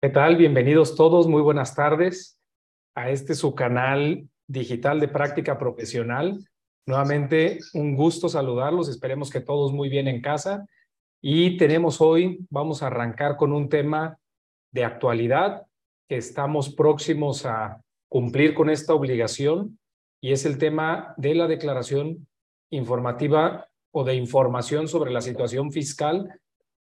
¿Qué tal? Bienvenidos todos, muy buenas tardes a este su canal digital de práctica profesional. Nuevamente, un gusto saludarlos, esperemos que todos muy bien en casa. Y tenemos hoy, vamos a arrancar con un tema de actualidad que estamos próximos a cumplir con esta obligación y es el tema de la declaración informativa o de información sobre la situación fiscal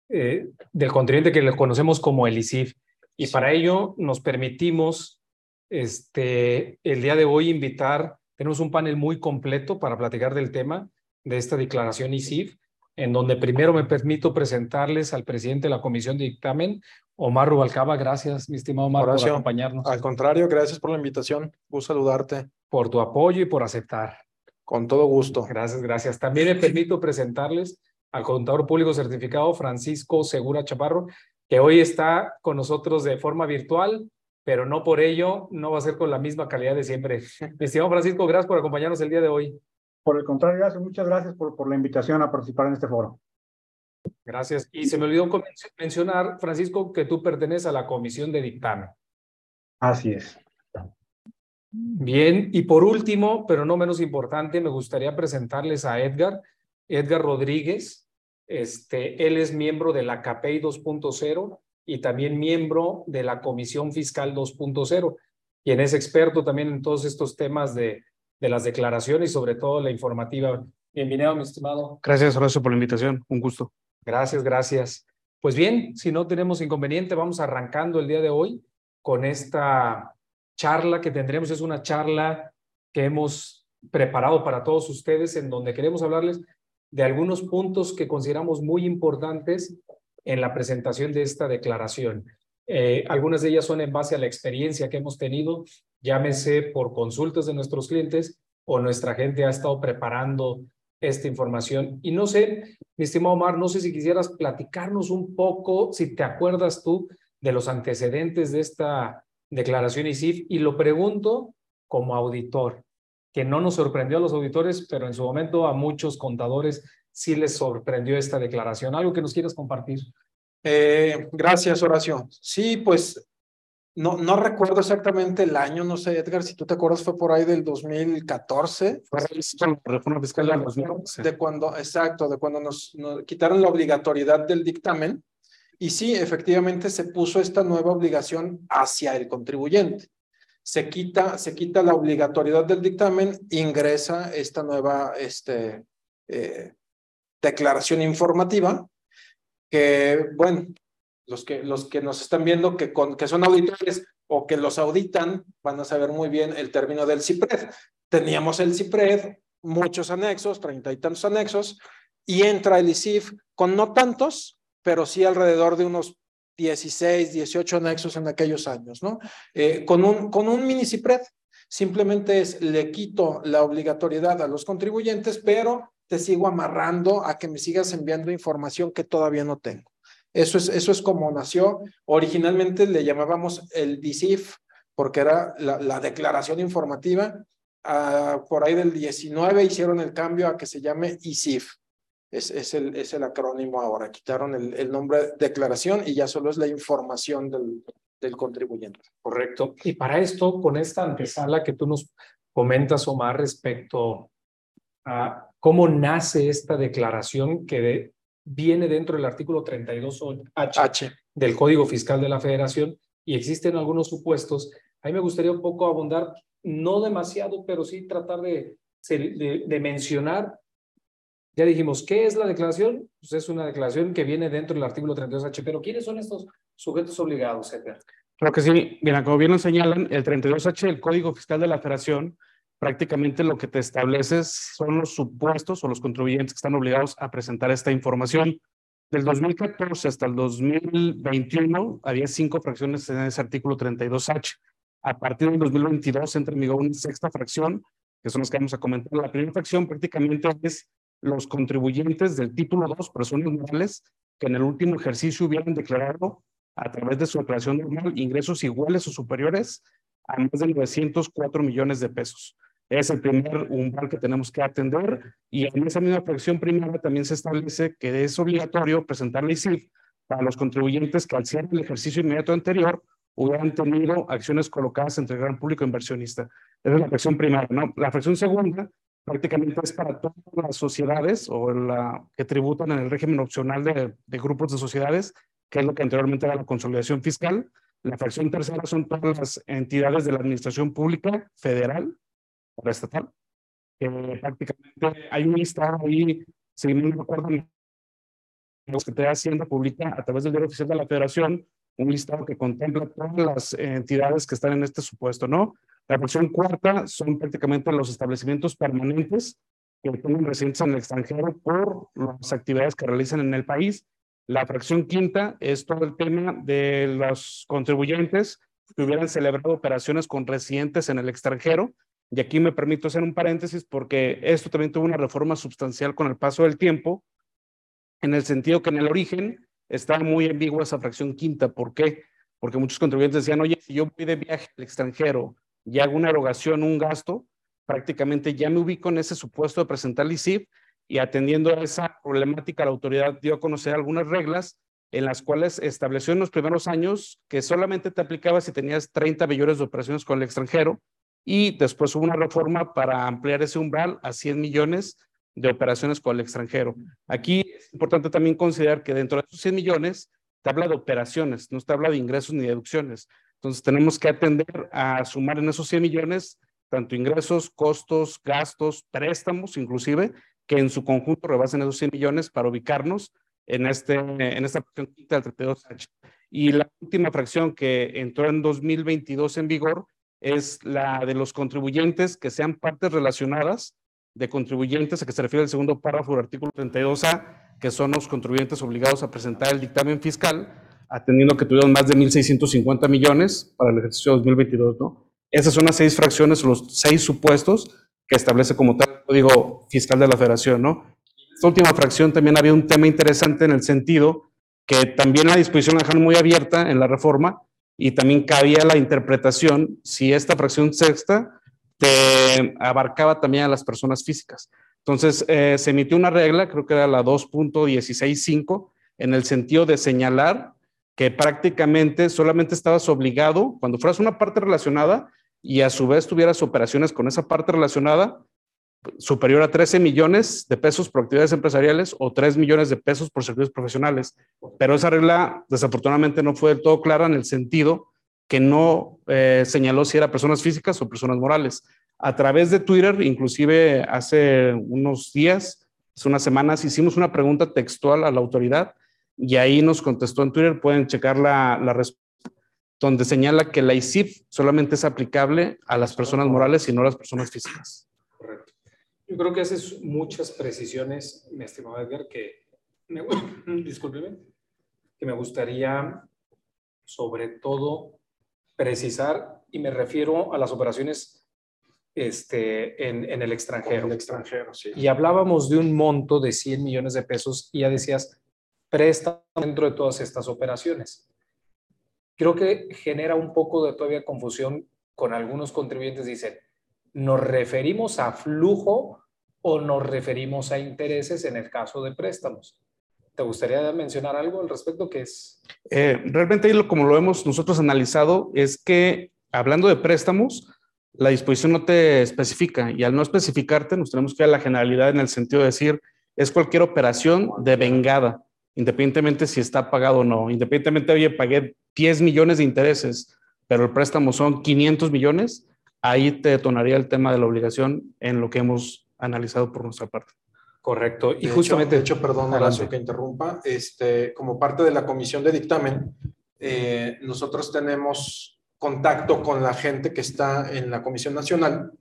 eh, del contribuyente que le conocemos como el ICIF. Y para ello nos permitimos este, el día de hoy invitar, tenemos un panel muy completo para platicar del tema de esta declaración ICIF, en donde primero me permito presentarles al presidente de la Comisión de Dictamen, Omar Rubalcaba. Gracias, mi estimado Omar, por acompañarnos. Al contrario, gracias por la invitación. Gusto saludarte. Por tu apoyo y por aceptar. Con todo gusto. Gracias, gracias. También me permito presentarles al contador público certificado Francisco Segura Chaparro, que hoy está con nosotros de forma virtual, pero no por ello no va a ser con la misma calidad de siempre. Mi estimado Francisco, gracias por acompañarnos el día de hoy. Por el contrario, gracias, muchas gracias por, por la invitación a participar en este foro. Gracias. Y se me olvidó mencionar, Francisco, que tú perteneces a la comisión de dictamen. Así es. Bien, y por último, pero no menos importante, me gustaría presentarles a Edgar, Edgar Rodríguez, este, él es miembro de la CAPEI 2.0 y también miembro de la Comisión Fiscal 2.0, quien es experto también en todos estos temas de, de las declaraciones y sobre todo la informativa. Bienvenido, mi estimado. Gracias, Horacio, por la invitación. Un gusto. Gracias, gracias. Pues bien, si no tenemos inconveniente, vamos arrancando el día de hoy con esta charla que tendremos. Es una charla que hemos preparado para todos ustedes en donde queremos hablarles de algunos puntos que consideramos muy importantes en la presentación de esta declaración. Eh, algunas de ellas son en base a la experiencia que hemos tenido, llámese por consultas de nuestros clientes o nuestra gente ha estado preparando esta información. Y no sé, mi estimado Omar, no sé si quisieras platicarnos un poco, si te acuerdas tú de los antecedentes de esta declaración ISIF, y lo pregunto como auditor que no nos sorprendió a los auditores, pero en su momento a muchos contadores sí les sorprendió esta declaración. ¿Algo que nos quieras compartir? Eh, gracias, Horacio. Sí, pues no, no recuerdo exactamente el año, no sé, Edgar, si tú te acuerdas, fue por ahí del 2014. Fue la reforma fiscal del 2014. De cuando, exacto, de cuando nos, nos quitaron la obligatoriedad del dictamen. Y sí, efectivamente se puso esta nueva obligación hacia el contribuyente se quita, se quita la obligatoriedad del dictamen, ingresa esta nueva este, eh, declaración informativa, que, bueno, los que, los que nos están viendo que, con, que son auditores o que los auditan van a saber muy bien el término del CIPRED. Teníamos el CIPRED, muchos anexos, treinta y tantos anexos, y entra el ICIF con no tantos, pero sí alrededor de unos 16, 18 anexos en aquellos años, ¿no? Eh, con, un, con un mini CIPRED, simplemente es, le quito la obligatoriedad a los contribuyentes, pero te sigo amarrando a que me sigas enviando información que todavía no tengo. Eso es, eso es como nació. Originalmente le llamábamos el DICIF, porque era la, la declaración informativa. Ah, por ahí del 19 hicieron el cambio a que se llame ICIF es, es, el, es el acrónimo ahora. Quitaron el, el, nombre declaración y ya solo es la información del, del contribuyente. Correcto. Y para esto, con esta antesala que tú nos comentas, Omar, respecto a cómo nace esta declaración que viene dentro del artículo 32H H. del Código Fiscal de la Federación y existen algunos supuestos. A mí me gustaría un poco abundar, no demasiado, pero sí tratar de, de, de mencionar ya dijimos, ¿qué es la declaración? Pues es una declaración que viene dentro del artículo 32H, pero ¿quiénes son estos sujetos obligados, Edgar? Creo que sí. Mira, como bien lo señalan, el 32H, el Código Fiscal de la Federación, prácticamente lo que te establece son los supuestos o los contribuyentes que están obligados a presentar esta información. Del 2014 hasta el 2021 había cinco fracciones en ese artículo 32H. A partir del 2022 entra en vigor una sexta fracción, que son las que vamos a comentar. La primera fracción prácticamente es los contribuyentes del título 2, personas morales, que en el último ejercicio hubieran declarado a través de su declaración normal ingresos iguales o superiores a más de 904 millones de pesos. Es el primer umbral que tenemos que atender y en esa misma fracción primera también se establece que es obligatorio presentar la ICIF para los contribuyentes que al cierre del ejercicio inmediato anterior hubieran tenido acciones colocadas entre el gran público inversionista. Esa es la fracción primera. ¿no? La fracción segunda prácticamente es para todas las sociedades o la que tributan en el régimen opcional de, grupos de sociedades, que es lo que anteriormente era la consolidación fiscal. La fracción tercera son todas las entidades de la administración pública federal o estatal. que prácticamente hay un listado ahí, si no me acuerdo, la Secretaría de Hacienda publica a través del diario oficial de la Federación un listado que contempla todas las entidades que están en este supuesto, ¿no? La fracción cuarta son prácticamente los establecimientos permanentes que tienen residencia en el extranjero por las actividades que realizan en el país. La fracción quinta es todo el tema de los contribuyentes que hubieran celebrado operaciones con residentes en el extranjero. Y aquí me permito hacer un paréntesis porque esto también tuvo una reforma sustancial con el paso del tiempo, en el sentido que en el origen estaba muy ambigua esa fracción quinta. ¿Por qué? Porque muchos contribuyentes decían, oye, si yo voy de viaje al extranjero y hago una erogación, un gasto, prácticamente ya me ubico en ese supuesto de presentar el y atendiendo a esa problemática, la autoridad dio a conocer algunas reglas en las cuales estableció en los primeros años que solamente te aplicaba si tenías 30 millones de operaciones con el extranjero y después hubo una reforma para ampliar ese umbral a 100 millones de operaciones con el extranjero. Aquí es importante también considerar que dentro de esos 100 millones te habla de operaciones, no te habla de ingresos ni deducciones. Entonces tenemos que atender a sumar en esos 100 millones tanto ingresos, costos, gastos, préstamos inclusive, que en su conjunto rebasen esos 100 millones para ubicarnos en, este, en esta fracción quinta del 32H. Y la última fracción que entró en 2022 en vigor es la de los contribuyentes que sean partes relacionadas de contribuyentes a que se refiere el segundo párrafo del artículo 32A, que son los contribuyentes obligados a presentar el dictamen fiscal, atendiendo que tuvieron más de 1.650 millones para el ejercicio 2022, ¿no? Esas son las seis fracciones, los seis supuestos que establece como tal el Código Fiscal de la Federación, ¿no? Esta última fracción también había un tema interesante en el sentido que también la disposición la dejan muy abierta en la reforma y también cabía la interpretación si esta fracción sexta te abarcaba también a las personas físicas. Entonces, eh, se emitió una regla, creo que era la 2.165, en el sentido de señalar que prácticamente solamente estabas obligado, cuando fueras una parte relacionada y a su vez tuvieras operaciones con esa parte relacionada, superior a 13 millones de pesos por actividades empresariales o 3 millones de pesos por servicios profesionales. Pero esa regla desafortunadamente no fue del todo clara en el sentido que no eh, señaló si eran personas físicas o personas morales. A través de Twitter, inclusive hace unos días, hace unas semanas, hicimos una pregunta textual a la autoridad y ahí nos contestó en Twitter, pueden checar la, la respuesta, donde señala que la ICIP solamente es aplicable a las personas morales y no a las personas físicas. Correcto. Yo creo que haces muchas precisiones, mi estimado Edgar, que me, discúlpeme, que me gustaría sobre todo precisar, y me refiero a las operaciones este, en, en el extranjero. En el extranjero, sí. Y hablábamos de un monto de 100 millones de pesos y ya decías, presta dentro de todas estas operaciones. Creo que genera un poco de todavía confusión con algunos contribuyentes. Dicen, ¿nos referimos a flujo o nos referimos a intereses en el caso de préstamos? ¿Te gustaría mencionar algo al respecto que es? Eh, realmente, como lo hemos nosotros analizado, es que hablando de préstamos, la disposición no te especifica y al no especificarte nos tenemos que ir a la generalidad en el sentido de decir, es cualquier operación de vengada, independientemente si está pagado o no. Independientemente, oye, pagué 10 millones de intereses, pero el préstamo son 500 millones, ahí te detonaría el tema de la obligación en lo que hemos analizado por nuestra parte. Correcto. Y de justamente, hecho, de hecho perdón, Horacio, que interrumpa, este, como parte de la comisión de dictamen, eh, nosotros tenemos contacto con la gente que está en la Comisión Nacional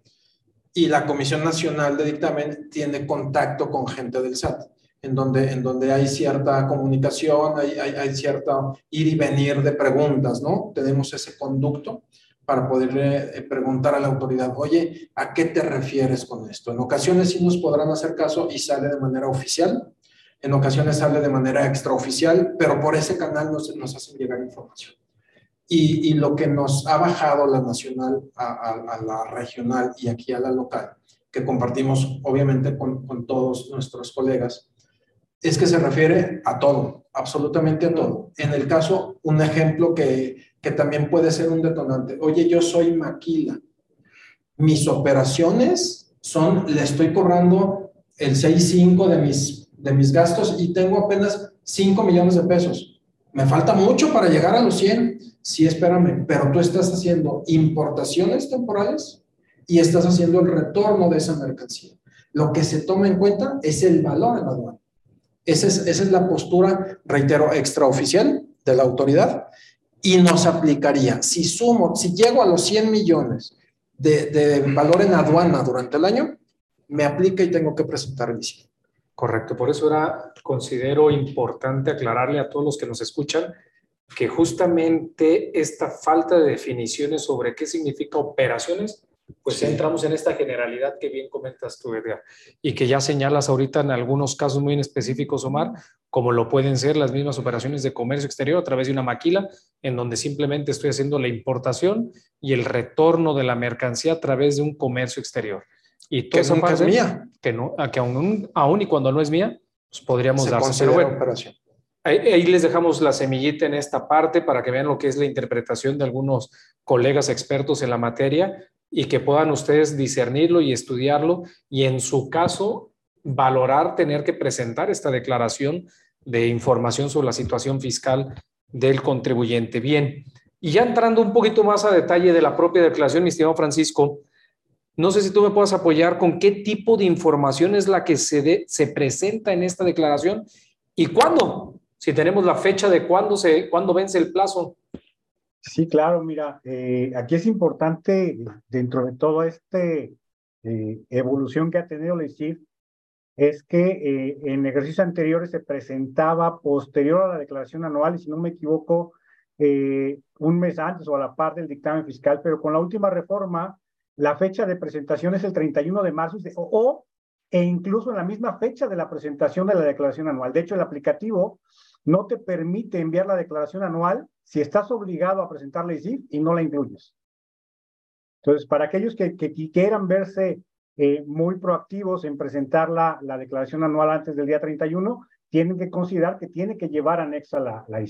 y la Comisión Nacional de Dictamen tiene contacto con gente del SAT, en donde, en donde hay cierta comunicación, hay, hay, hay cierta ir y venir de preguntas, ¿no? Tenemos ese conducto para poderle eh, preguntar a la autoridad, oye, ¿a qué te refieres con esto? En ocasiones sí nos podrán hacer caso y sale de manera oficial, en ocasiones sale de manera extraoficial, pero por ese canal nos, nos hacen llegar información. Y, y, lo que nos ha bajado la nacional a, a, a, la regional y aquí a la local, que compartimos obviamente con, con todos nuestros colegas, es que se refiere a todo, absolutamente a todo. En el caso, un ejemplo que, que también puede ser un detonante. Oye, yo soy maquila. Mis operaciones son, le estoy cobrando el 6.5 de mis, de mis gastos y tengo apenas 5 millones de pesos. Me falta mucho para llegar a los 100. Sí, espérame, pero tú estás haciendo importaciones temporales y estás haciendo el retorno de esa mercancía. Lo que se toma en cuenta es el valor en la aduana. Esa es, esa es la postura, reitero, extraoficial de la autoridad y nos aplicaría, si sumo, si llego a los 100 millones de, de valor en aduana durante el año, me aplica y tengo que presentar el ICI. Correcto, por eso era, considero importante aclararle a todos los que nos escuchan que justamente esta falta de definiciones sobre qué significa operaciones pues Sí. entramos en esta generalidad que bien comentas tú, Edgar, y que ya señalas ahorita en algunos casos muy en específicos, Omar, como lo pueden ser las mismas operaciones de comercio exterior a través de una maquila, en donde simplemente estoy haciendo la importación y el retorno de la mercancía a través de un comercio exterior. Y toda Que esa nunca es parte mía. que, no, a que aún, aún y cuando no es mía, pues podríamos Se darse. Pero bueno, operación. Ahí, ahí les dejamos la semillita en esta parte para que vean lo que es la interpretación de algunos colegas expertos en la materia y que puedan ustedes discernirlo y estudiarlo y en su caso valorar tener que presentar esta declaración de información sobre la situación fiscal del contribuyente. Bien, y ya entrando un poquito más a detalle de la propia declaración, mi estimado Francisco, no sé si tú me puedas apoyar con qué tipo de información es la que se, se presenta en esta declaración y cuándo, si tenemos la fecha de cuándo, se, cuándo vence el plazo. Sí, claro, mira, eh, aquí es importante, dentro de toda esta evolución que ha tenido la ICIF, es que eh, en ejercicios anteriores se presentaba posterior a la declaración anual, y si no me equivoco, eh, un mes antes o a la par del dictamen fiscal, pero con la última reforma, la fecha de presentación es el 31 de marzo, o, o e incluso en la misma fecha de la presentación de la declaración anual. De hecho, el aplicativo no te permite enviar la declaración anual si estás obligado a presentar la ICIF y no la incluyes. Entonces, para aquellos que, quieran verse eh, muy proactivos en presentar la, la, declaración anual antes del día 31, tienen que considerar que tiene que llevar anexa la, la.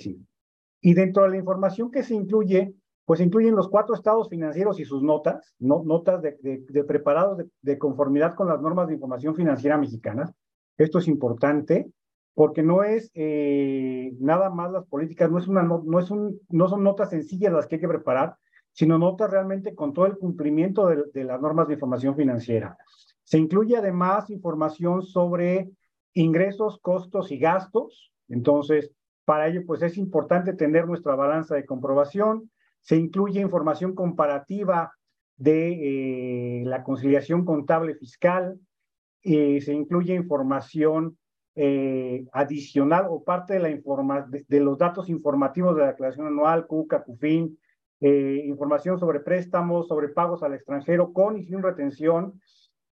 Y dentro de la información que se incluye, pues incluyen los cuatro estados financieros y sus notas, no, notas de, de, preparados de, conformidad con las normas de información financiera mexicanas. Esto es importante porque no es eh, nada más las políticas, no, es una, no, no, es un, no son notas sencillas las que hay que preparar, sino notas realmente con todo el cumplimiento de, las normas de información financiera. Se incluye además información sobre ingresos, costos y gastos. Entonces, para ello, pues es importante tener nuestra balanza de comprobación. Se incluye información comparativa de eh, la conciliación contable fiscal. Eh, se incluye información eh, adicional o parte de, la informa de, de, los datos informativos de la declaración anual, CUCA, CUFIN, eh, información sobre préstamos, sobre pagos al extranjero con y sin retención,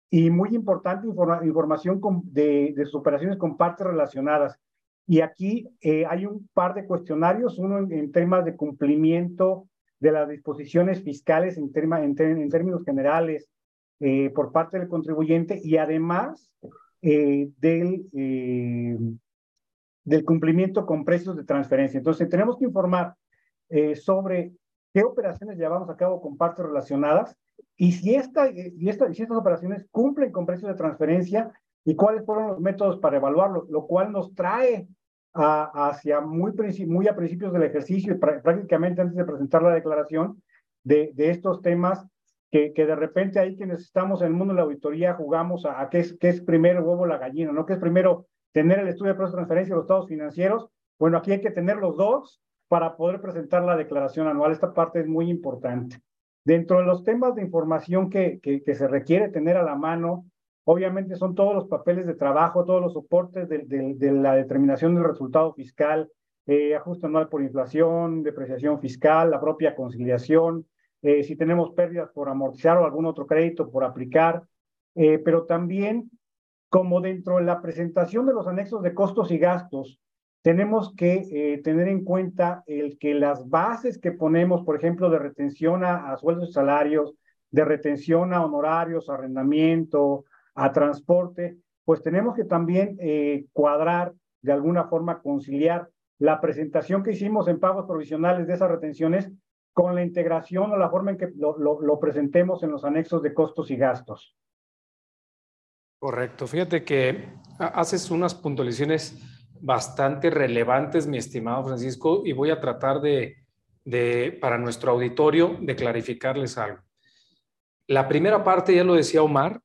y muy importante, informa información con, de, de, sus operaciones con partes relacionadas. Y aquí eh, hay un par de cuestionarios, uno en, en, temas de cumplimiento de las disposiciones fiscales en, terma, en, en términos generales eh, por parte del contribuyente y además eh, del, eh, del cumplimiento con precios de transferencia. Entonces, tenemos que informar eh, sobre qué operaciones llevamos a cabo con partes relacionadas y si, esta, y esta, si estas operaciones cumplen con precios de transferencia y cuáles fueron los métodos para evaluarlo, lo cual nos trae hacia muy, muy a principios del ejercicio prácticamente antes de presentar la declaración de, de estos temas que, que, de repente ahí quienes estamos en el mundo de la auditoría jugamos a, a qué, es, qué es primero el huevo la gallina, ¿no? ¿Qué es primero tener el estudio de precios de transferencia de los estados financieros? Bueno, aquí hay que tener los dos para poder presentar la declaración anual. Esta parte es muy importante. Dentro de los temas de información que, que, que se requiere tener a la mano, obviamente son todos los papeles de trabajo, todos los soportes de, de, de la determinación del resultado fiscal, eh, ajuste anual por inflación, depreciación fiscal, la propia conciliación, eh, si tenemos pérdidas por amortizar o algún otro crédito por aplicar, eh, pero también como dentro de la presentación de los anexos de costos y gastos, tenemos que eh, tener en cuenta el que las bases que ponemos, por ejemplo, de retención a, sueldos y salarios, de retención a honorarios, arrendamiento, a transporte, pues tenemos que también cuadrar, de alguna forma conciliar. La presentación que hicimos en pagos provisionales de esas retenciones con la integración o la forma en que lo, lo presentemos en los anexos de costos y gastos. Correcto. Fíjate que haces unas puntualizaciones bastante relevantes, mi estimado Francisco, y voy a tratar de, de, para nuestro auditorio, de clarificarles algo. La primera parte, ya lo decía Omar,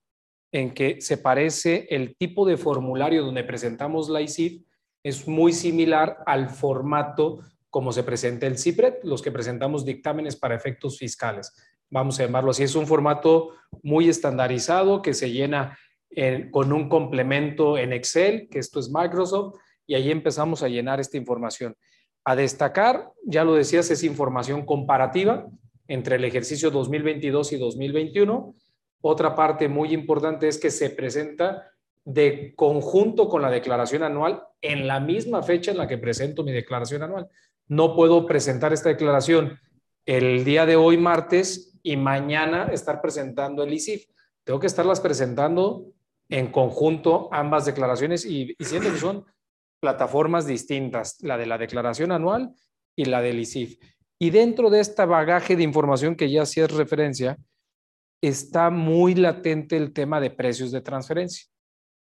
en que se parece el tipo de formulario donde presentamos la ICIF, es muy similar al formato como se presenta el CIPRED, los que presentamos dictámenes para efectos fiscales. Vamos a llamarlo así, es un formato muy estandarizado que se llena con un complemento en Excel, que esto es Microsoft, y ahí empezamos a llenar esta información. A destacar, ya lo decías, es información comparativa entre el ejercicio 2022 y 2021. Otra parte muy importante es que se presenta de conjunto con la declaración anual en la misma fecha en la que presento mi declaración anual. No puedo presentar esta declaración el día de hoy, martes, y mañana estar presentando el ICIF. Tengo que estarlas presentando en conjunto ambas declaraciones y, siendo que son plataformas distintas, la de la declaración anual y la del ICIF. Y dentro de este bagaje de información que ya hacías referencia, está muy latente el tema de precios de transferencia,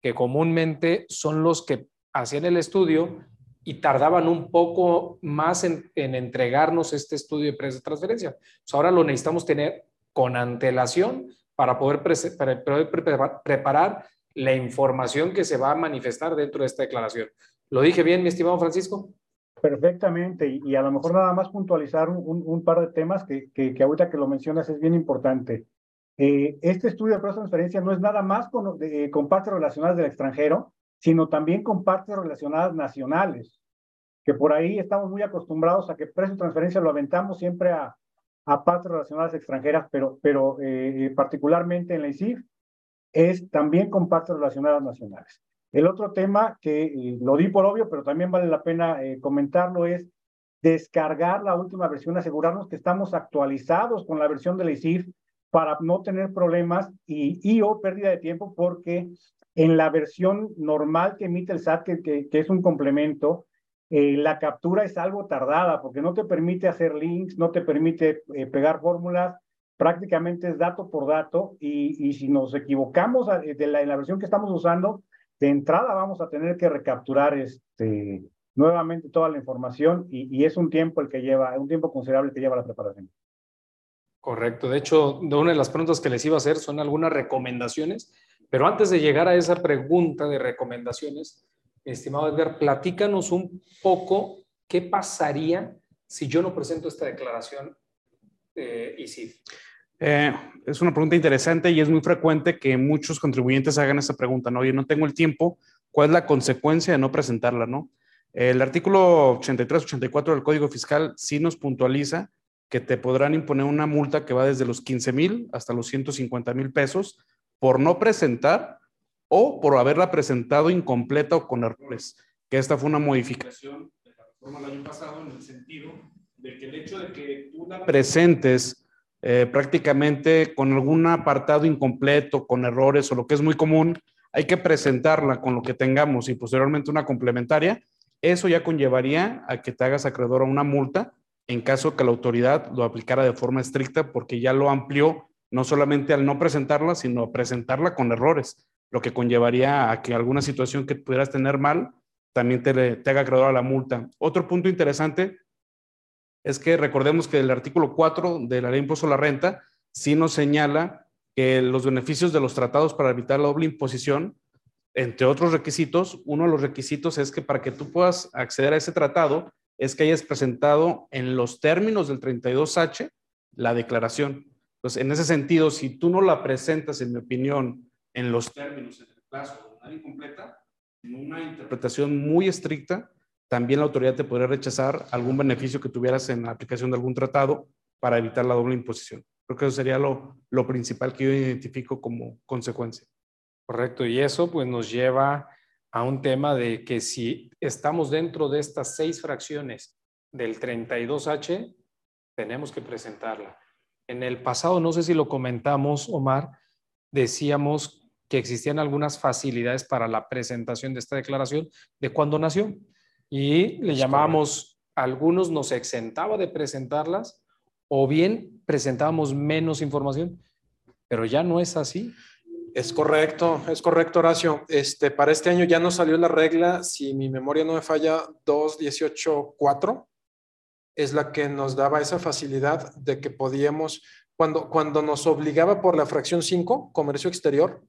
que comúnmente son los que hacían el estudio y tardaban un poco más en, entregarnos este estudio de precios de transferencia. Pues ahora lo necesitamos tener con antelación para poder, preparar la información que se va a manifestar dentro de esta declaración. ¿Lo dije bien, mi estimado Francisco? Perfectamente, y, a lo mejor nada más puntualizar un, par de temas que, que, ahorita que lo mencionas es bien importante. Eh, este estudio de de transferencia no es nada más con, con partes relacionadas del extranjero, sino también con partes relacionadas nacionales, que por ahí estamos muy acostumbrados a que precio de transferencia lo aventamos siempre a, a partes relacionadas extranjeras, pero, pero eh, particularmente en la ICIF es también con partes relacionadas nacionales. El otro tema que eh, lo di por obvio, pero también vale la pena eh, comentarlo, es descargar la última versión, asegurarnos que estamos actualizados con la versión de la ICIF para no tener problemas y, y o pérdida de tiempo, porque en la versión normal que emite el SAT, que, es un complemento, eh, la captura es algo tardada porque no te permite hacer links, no te permite pegar fórmulas, prácticamente es dato por dato y, si nos equivocamos de la, en la versión que estamos usando, de entrada vamos a tener que recapturar este, nuevamente toda la información y, y es un tiempo el que lleva, un tiempo considerable que lleva la preparación. Correcto. De hecho, de una de las preguntas que les iba a hacer son algunas recomendaciones, pero antes de llegar a esa pregunta de recomendaciones, estimado Edgar, platícanos un poco qué pasaría si yo no presento esta declaración eh, ICIF. Eh, es una pregunta interesante y es muy frecuente que muchos contribuyentes hagan esa pregunta, ¿no? Oye, no tengo el tiempo, ¿cuál es la consecuencia de no presentarla, no? El artículo 83-84 del Código Fiscal sí nos puntualiza que te podrán imponer una multa que va desde los 15 mil hasta los 150 mil pesos por no presentar o por haberla presentado incompleta o con errores, que esta fue una modificación de la reforma del año pasado en el sentido de que el hecho de que tú la presentes eh, prácticamente con algún apartado incompleto, con errores o lo que es muy común, hay que presentarla con lo que tengamos y posteriormente una complementaria. Eso ya conllevaría a que te hagas acreedor a una multa en caso que la autoridad lo aplicara de forma estricta porque ya lo amplió no solamente al no presentarla, sino presentarla con errores, lo que conllevaría a que alguna situación que pudieras tener mal también te, te haga acreedor a la multa. Otro punto interesante es que recordemos que el artículo 4 de la ley de impuesto a la renta sí nos señala que los beneficios de los tratados para evitar la doble imposición, entre otros requisitos, uno de los requisitos es que para que tú puedas acceder a ese tratado es que hayas presentado en los términos del 32H la declaración. Entonces, en ese sentido, si tú no la presentas, en mi opinión, en los términos, en el plazo de una incompleta, en una interpretación muy estricta, también la autoridad te podría rechazar algún beneficio que tuvieras en la aplicación de algún tratado para evitar la doble imposición. Creo que eso sería lo, lo principal que yo identifico como consecuencia. Correcto, y eso pues nos lleva a un tema de que si estamos dentro de estas seis fracciones del 32H, tenemos que presentarla. En el pasado, no sé si lo comentamos, Omar, decíamos que existían algunas facilidades para la presentación de esta declaración de cuando nació. Y le llamamos, algunos nos exentaba de presentarlas o bien presentábamos menos información, pero ya no es así. Es correcto, es correcto, Horacio. Este, para este año ya no salió la regla, si mi memoria no me falla, 2.18.4 es la que nos daba esa facilidad de que podíamos, cuando, cuando nos obligaba por la fracción 5, comercio exterior,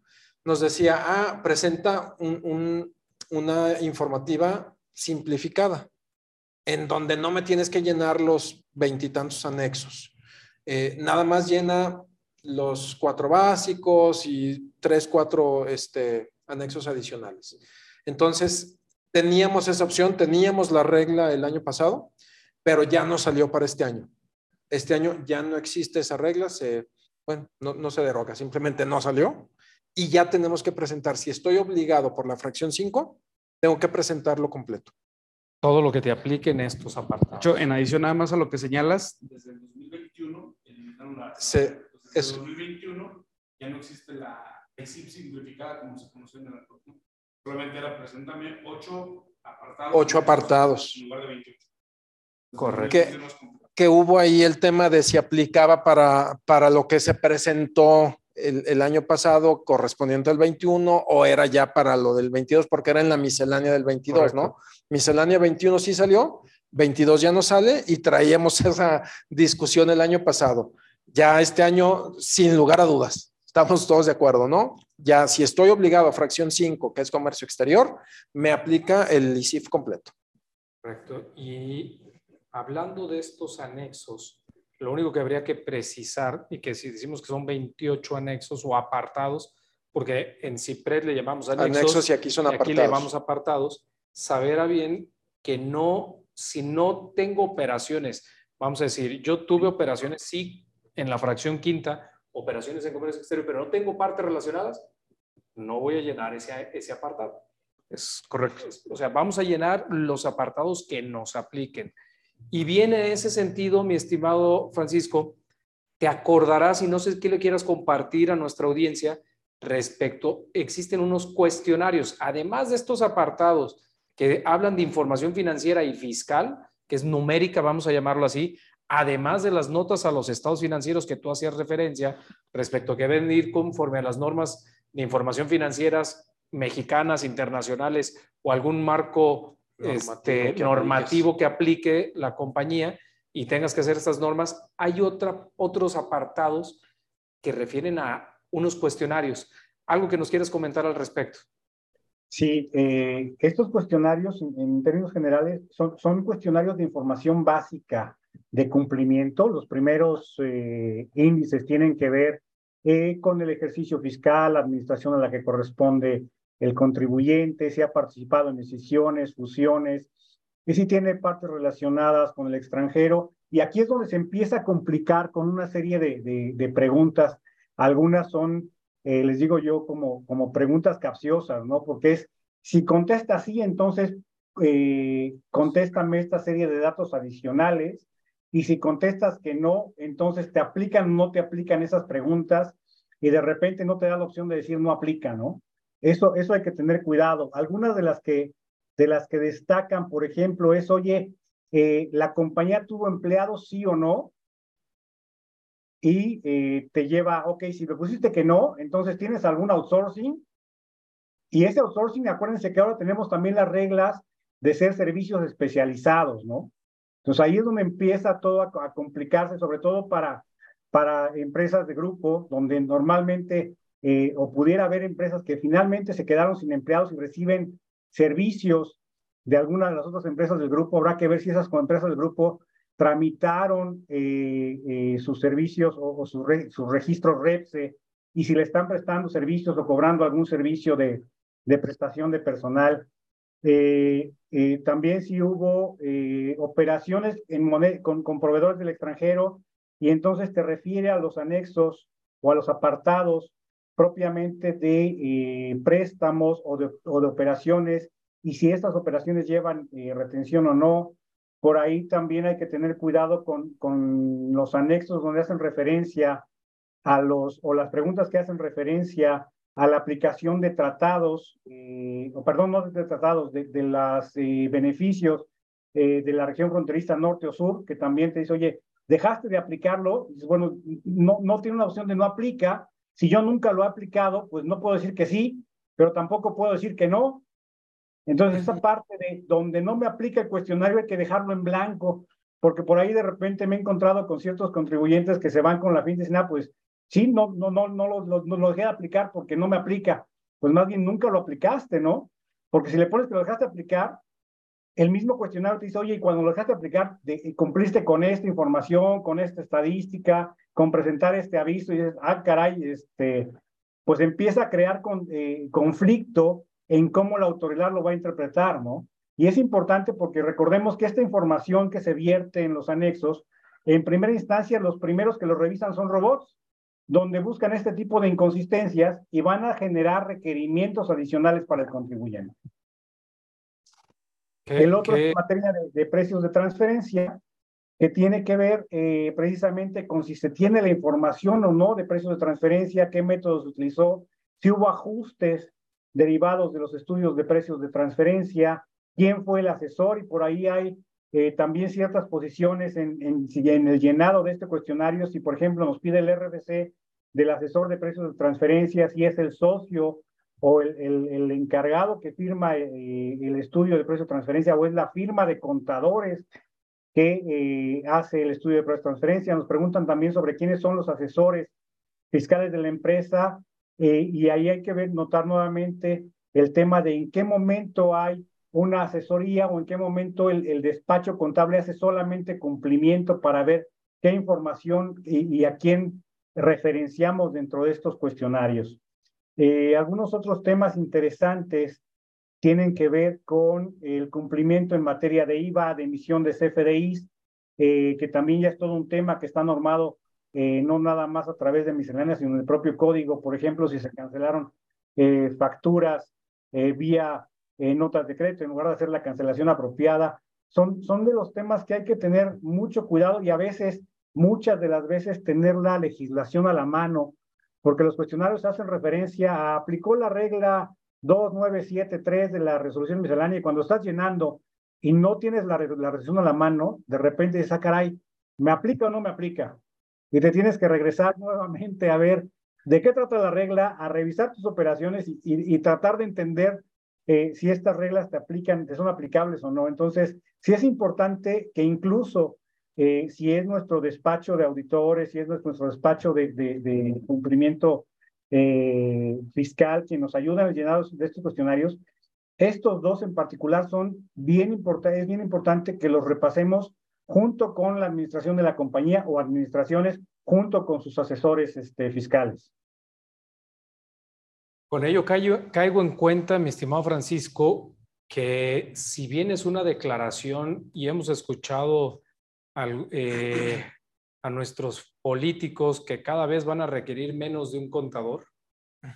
nos decía, ah, presenta una informativa simplificada, en donde no me tienes que llenar los veintitantos anexos. Eh, nada más llena los cuatro básicos y tres, cuatro este, anexos adicionales. Entonces, teníamos esa opción, teníamos la regla el año pasado, pero ya no salió para este año. Este año ya no existe esa regla, se, bueno, no, no se deroga, simplemente no salió y ya tenemos que presentar. Si estoy obligado por la fracción 5, tengo que presentarlo completo. Todo lo que te aplique en estos apartados. en adición nada más a lo que señalas, desde el 2021 eliminaron la... Se, desde el 2021 ya no existe la EXIP simplificada como se conoce en el ¿no? Solamente era preséntame ocho apartados. Ocho apartados. En lugar de 28. Correcto. Que, que hubo ahí el tema de si aplicaba para, para lo que se presentó el, el, año pasado correspondiente al 21 o era ya para lo del 22 porque era en la miscelánea del 22, Correcto. ¿no? Miscelánea 21 sí salió, 22 ya no sale y traíamos esa discusión el año pasado. Ya este año, sin lugar a dudas, estamos todos de acuerdo, ¿no? Ya si estoy obligado a fracción 5, que es comercio exterior, me aplica el ICIF completo. Correcto. Y hablando de estos anexos, lo único que habría que precisar, y que si decimos que son 28 anexos o apartados, porque en CIPRED le llamamos anexos, anexos y aquí son apartados. aquí le llamamos apartados, saber a bien que no, si no tengo operaciones, vamos a decir, yo tuve operaciones, sí, en la fracción quinta, operaciones en comercio exterior, pero no tengo partes relacionadas, no voy a llenar ese, ese apartado. Es correcto. O sea, vamos a llenar los apartados que nos apliquen. Y viene en ese sentido, mi estimado Francisco, te acordarás y no sé qué le quieras compartir a nuestra audiencia respecto, existen unos cuestionarios, además de estos apartados que hablan de información financiera y fiscal, que es numérica, vamos a llamarlo así, además de las notas a los estados financieros que tú hacías referencia respecto a que deben ir conforme a las normas de información financieras mexicanas, internacionales o algún marco normativo, este, que, normativo que aplique la compañía y tengas que hacer estas normas, hay otra, otros apartados que refieren a unos cuestionarios. ¿Algo que nos quieras comentar al respecto? Sí, eh, estos cuestionarios en, en términos generales son, son, cuestionarios de información básica de cumplimiento. Los primeros eh, índices tienen que ver eh, con el ejercicio fiscal, la administración a la que corresponde el contribuyente, si ha participado en decisiones, fusiones, y si tiene partes relacionadas con el extranjero. Y aquí es donde se empieza a complicar con una serie de, de, preguntas. Algunas son, eh, les digo yo, como, como preguntas capciosas, ¿no? Porque es, si contesta sí, entonces eh, contéstame esta serie de datos adicionales. Y si contestas que no, entonces te aplican o no te aplican esas preguntas y de repente no te da la opción de decir no aplica, ¿no? Eso, eso hay que tener cuidado. Algunas de las que, de las que destacan, por ejemplo, es, oye, eh, la compañía tuvo empleados, sí o no, y eh, te lleva, ok, si me pusiste que no, entonces tienes algún outsourcing. Y ese outsourcing, acuérdense que ahora tenemos también las reglas de ser servicios especializados, ¿no? Entonces ahí es donde empieza todo a, a complicarse, sobre todo para, para empresas de grupo, donde normalmente eh, o pudiera haber empresas que finalmente se quedaron sin empleados y reciben servicios de alguna de las otras empresas del grupo. Habrá que ver si esas empresas del grupo tramitaron eh, eh, sus servicios o, o sus, re, registros REPSE y si le están prestando servicios o cobrando algún servicio de, de prestación de personal. también si hubo operaciones en con, con proveedores del extranjero y entonces te refiere a los anexos o a los apartados propiamente de eh, préstamos o de, o de, operaciones y si estas operaciones llevan eh, retención o no. Por ahí también hay que tener cuidado con, con los anexos donde hacen referencia a los, o las preguntas que hacen referencia a la aplicación de tratados, eh, o perdón, no de tratados, de, de los eh, beneficios eh, de la región fronteriza norte o sur, que también te dice, oye, dejaste de aplicarlo, dices, bueno, no, no tiene una opción de no aplica, si yo nunca lo he aplicado, pues no puedo decir que sí, pero tampoco puedo decir que no. Entonces, esa parte de donde no me aplica el cuestionario hay que dejarlo en blanco, porque por ahí de repente me he encontrado con ciertos contribuyentes que se van con la fin de decir, ah, pues sí, no, no, no, no lo, no lo dejé de aplicar porque no me aplica. Pues más bien nunca lo aplicaste, ¿no? Porque si le pones que lo dejaste aplicar, el mismo cuestionario te dice, oye, y cuando lo dejaste aplicar, cumpliste con esta información, con esta estadística, con presentar este aviso, y dices, ah, caray, este, pues empieza a crear eh, conflicto en cómo la autoridad lo va a interpretar, ¿no? Y es importante porque recordemos que esta información que se vierte en los anexos, en primera instancia, los primeros que lo revisan son robots, donde buscan este tipo de inconsistencias y van a generar requerimientos adicionales para el contribuyente. El otro es materia de, precios de transferencia, que tiene que ver eh, precisamente con si se tiene la información o no de precios de transferencia, qué métodos se utilizó, si hubo ajustes derivados de los estudios de precios de transferencia, quién fue el asesor y por ahí hay eh, también ciertas posiciones en, en, en, el llenado de este cuestionario, si por ejemplo nos pide el RBC del asesor de precios de transferencia, si es el socio o el, el, encargado que firma eh, el estudio de precios de transferencia o es la firma de contadores que eh, hace el estudio de precios de transferencia. Nos preguntan también sobre quiénes son los asesores fiscales de la empresa eh, y ahí hay que ver, notar nuevamente el tema de en qué momento hay una asesoría o en qué momento el, el despacho contable hace solamente cumplimiento para ver qué información y, a quién referenciamos dentro de estos cuestionarios. Eh, algunos otros temas interesantes tienen que ver con el cumplimiento en materia de IVA, de emisión de CFDIs, eh, que también ya es todo un tema que está normado eh, no nada más a través de misceláneas, sino en el propio código. Por ejemplo, si se cancelaron facturas vía notas de crédito en lugar de hacer la cancelación apropiada, son, son de los temas que hay que tener mucho cuidado y a veces, muchas de las veces, tener la legislación a la mano, porque los cuestionarios hacen referencia a aplicó la regla 2973 de la resolución miscelánea y cuando estás llenando y no tienes la, resolución a la mano, de repente dices, ah, caray, ¿me aplica o no me aplica? y te tienes que regresar nuevamente a ver de qué trata la regla, a revisar tus operaciones y tratar de entender eh, si estas reglas te aplican, te son aplicables o no. Entonces, sí es importante que incluso eh, si es nuestro despacho de auditores, si es nuestro despacho de, de, de cumplimiento eh, fiscal quien nos ayuda en el llenado de estos cuestionarios, estos dos en particular son bien importantes, es bien importante que los repasemos junto con la administración de la compañía o administraciones junto con sus asesores este, fiscales. Con ello caigo, caigo en cuenta, mi estimado Francisco, que si bien es una declaración y hemos escuchado al, eh, a nuestros políticos que cada vez van a requerir menos de un contador,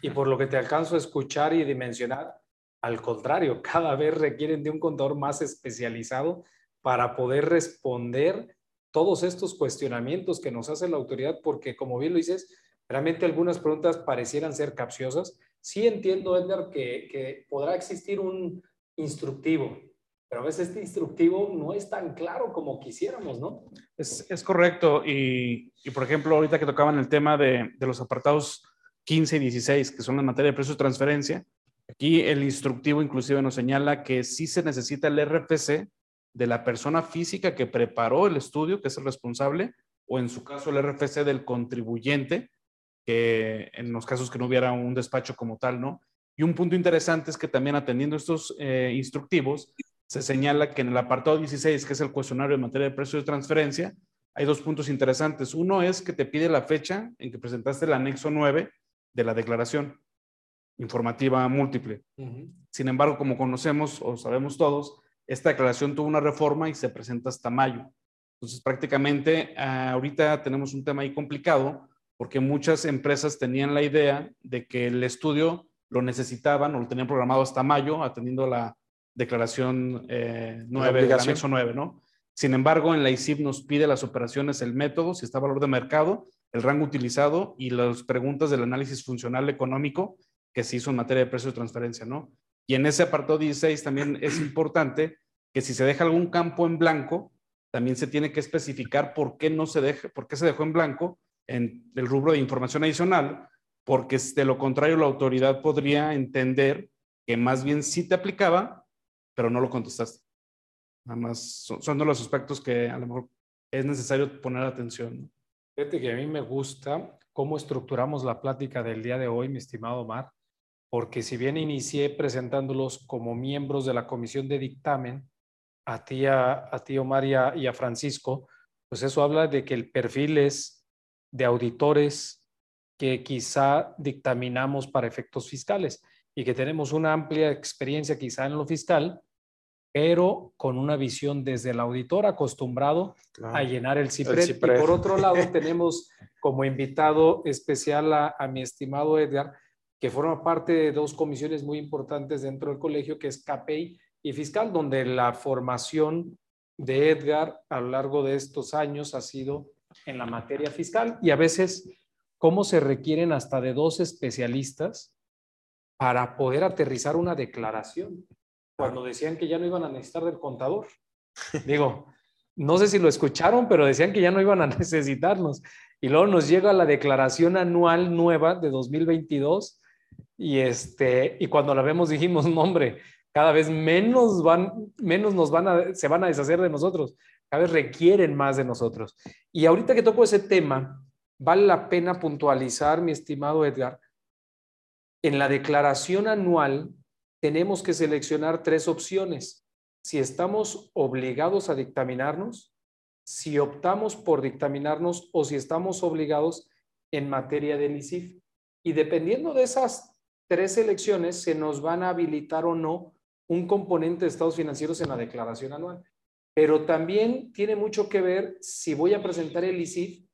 y por lo que te alcanzo a escuchar y dimensionar, al contrario, cada vez requieren de un contador más especializado para poder responder todos estos cuestionamientos que nos hace la autoridad, porque como bien lo dices, realmente algunas preguntas parecieran ser capciosas. Sí entiendo, Edgar, que, que podrá existir un instructivo, pero a veces este instructivo no es tan claro como quisiéramos, ¿no? Es, es correcto. Y, y, por ejemplo, ahorita que tocaban el tema de, de, los apartados 15 y 16, que son la materia de precios de transferencia, aquí el instructivo inclusive nos señala que sí se necesita el RFC de la persona física que preparó el estudio, que es el responsable, o en su caso el RFC del contribuyente, que en los casos que no hubiera un despacho como tal, ¿no? Y un punto interesante es que también atendiendo estos eh, instructivos, se señala que en el apartado 16, que es el cuestionario de materia de precios de transferencia, hay dos puntos interesantes. Uno es que te pide la fecha en que presentaste el anexo 9 de la declaración informativa múltiple. Uh -huh. Sin embargo, como conocemos o sabemos todos, esta declaración tuvo una reforma y se presenta hasta mayo. Entonces, prácticamente uh, ahorita tenemos un tema ahí complicado porque muchas empresas tenían la idea de que el estudio lo necesitaban o lo tenían programado hasta mayo, atendiendo la declaración eh, 9, el anexo 9, ¿no? Sin embargo, en la ICIP nos pide las operaciones, el método, si está valor de mercado, el rango utilizado y las preguntas del análisis funcional económico, que se hizo en materia de precio de transferencia, ¿no? Y en ese apartado 16 también es importante que si se deja algún campo en blanco, también se tiene que especificar por qué no se deja, por qué se dejó en blanco en el rubro de información adicional, porque de lo contrario la autoridad podría entender que más bien sí te aplicaba, pero no lo contestaste. Nada más son, son de los aspectos que a lo mejor es necesario poner atención. Fíjate que a mí me gusta cómo estructuramos la plática del día de hoy, mi estimado Omar, porque si bien inicié presentándolos como miembros de la comisión de dictamen, a ti, a, a ti Omar y a, y a Francisco, pues eso habla de que el perfil es de auditores que quizá dictaminamos para efectos fiscales y que tenemos una amplia experiencia quizá en lo fiscal, pero con una visión desde el auditor acostumbrado a llenar el CIPRED. CIPRED. Y por otro lado, tenemos como invitado especial a, a mi estimado Edgar, que forma parte de dos comisiones muy importantes dentro del colegio, que es CAPEI y Fiscal, donde la formación de Edgar a lo largo de estos años ha sido en la materia fiscal y a veces cómo se requieren hasta de dos especialistas para poder aterrizar una declaración cuando decían que ya no iban a necesitar del contador. Digo, no sé si lo escucharon, pero decían que ya no iban a necesitarnos. Y luego nos llega la declaración anual nueva de 2022 y, este, y cuando la vemos dijimos, no hombre, cada vez menos, van, menos nos van a, se van a deshacer de nosotros, cada vez requieren más de nosotros. Y ahorita que toco ese tema, vale la pena puntualizar, mi estimado Edgar, en la declaración anual tenemos que seleccionar tres opciones. Si estamos obligados a dictaminarnos, si optamos por dictaminarnos o si estamos obligados en materia del ICIF. Y dependiendo de esas tres elecciones, se nos van a habilitar o no un componente de estados financieros en la declaración anual. Pero también tiene mucho que ver si voy a presentar el ICIF,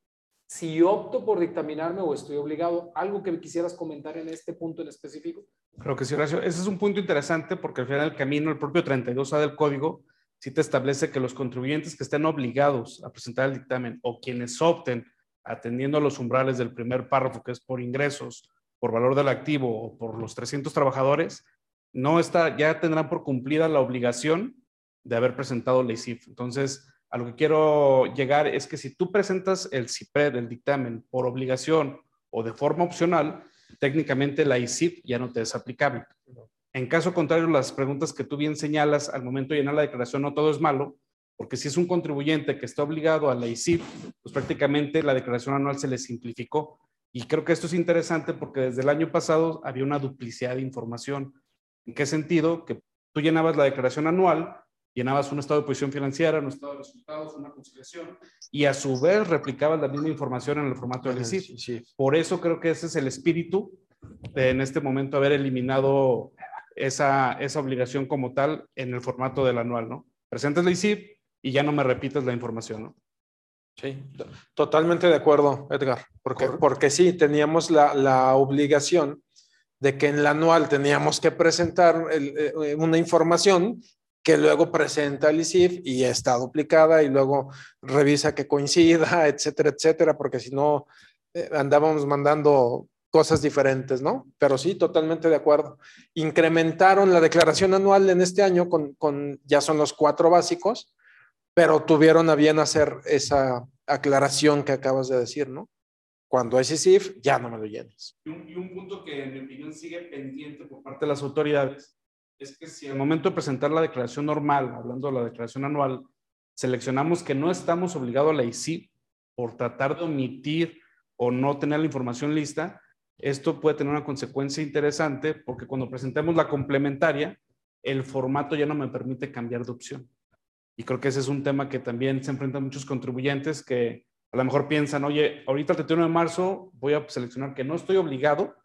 si opto por dictaminarme o estoy obligado. ¿Algo que quisieras comentar en este punto en específico? Creo que sí, Horacio. Ese es un punto interesante porque al final del camino, el propio 32A del código sí te establece que los contribuyentes que estén obligados a presentar el dictamen o quienes opten atendiendo a los umbrales del primer párrafo, que es por ingresos, por valor del activo o por los 300 trabajadores, no está, ya tendrán por cumplida la obligación de haber presentado la ICIF. Entonces, a lo que quiero llegar es que si tú presentas el CIPRED, el dictamen, por obligación o de forma opcional, técnicamente la ICIF ya no te es aplicable. En caso contrario, las preguntas que tú bien señalas al momento de llenar la declaración, no todo es malo, porque si es un contribuyente que está obligado a la ICIF, pues prácticamente la declaración anual se le simplificó. Y creo que esto es interesante porque desde el año pasado había una duplicidad de información. ¿En qué sentido? Que tú llenabas la declaración anual, llenabas un estado de posición financiera, un estado de resultados, una conciliación, y a su vez replicabas la misma información en el formato del. Sí, sí. Por eso creo que ese es el espíritu de en este momento haber eliminado esa, esa obligación como tal en el formato del anual, ¿no? Presentas la ICIF y ya no me repites la información, ¿no? Sí, to- totalmente de acuerdo, Edgar, porque, porque sí, teníamos la, la obligación de que en la anual teníamos que presentar el- eh, una información que luego presenta el ICIF y está duplicada y luego revisa que coincida, etcétera, etcétera, porque si no eh, andábamos mandando cosas diferentes, ¿no? Pero sí, totalmente de acuerdo. Incrementaron la declaración anual en este año con, con ya son los cuatro básicos, pero tuvieron a bien hacer esa aclaración que acabas de decir, ¿no? Cuando es ICIF, ya no me lo llenes. Y un punto que en mi opinión sigue pendiente por parte de las autoridades es que si al momento de presentar la declaración normal, hablando de la declaración anual, seleccionamos que no estamos obligados a la ICIP por tratar de omitir o no tener la información lista, esto puede tener una consecuencia interesante porque cuando presentemos la complementaria, el formato ya no me permite cambiar de opción. Y creo que ese es un tema que también se enfrentan muchos contribuyentes que a lo mejor piensan, oye, ahorita el 31 de marzo voy a seleccionar que no estoy obligado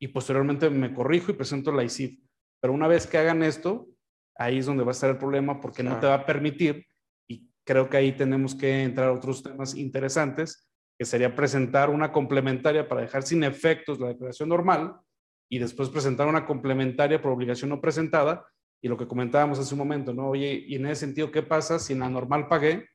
y posteriormente me corrijo y presento la ICIF. Pero una vez que hagan esto, ahí es donde va a estar el problema porque no te va a permitir, y creo que ahí tenemos que entrar a otros temas interesantes, que sería presentar una complementaria para dejar sin efectos la declaración normal y después presentar una complementaria por obligación no presentada. Y lo que comentábamos hace un momento, ¿no? Oye, y en ese sentido, ¿qué pasa si en la normal pagué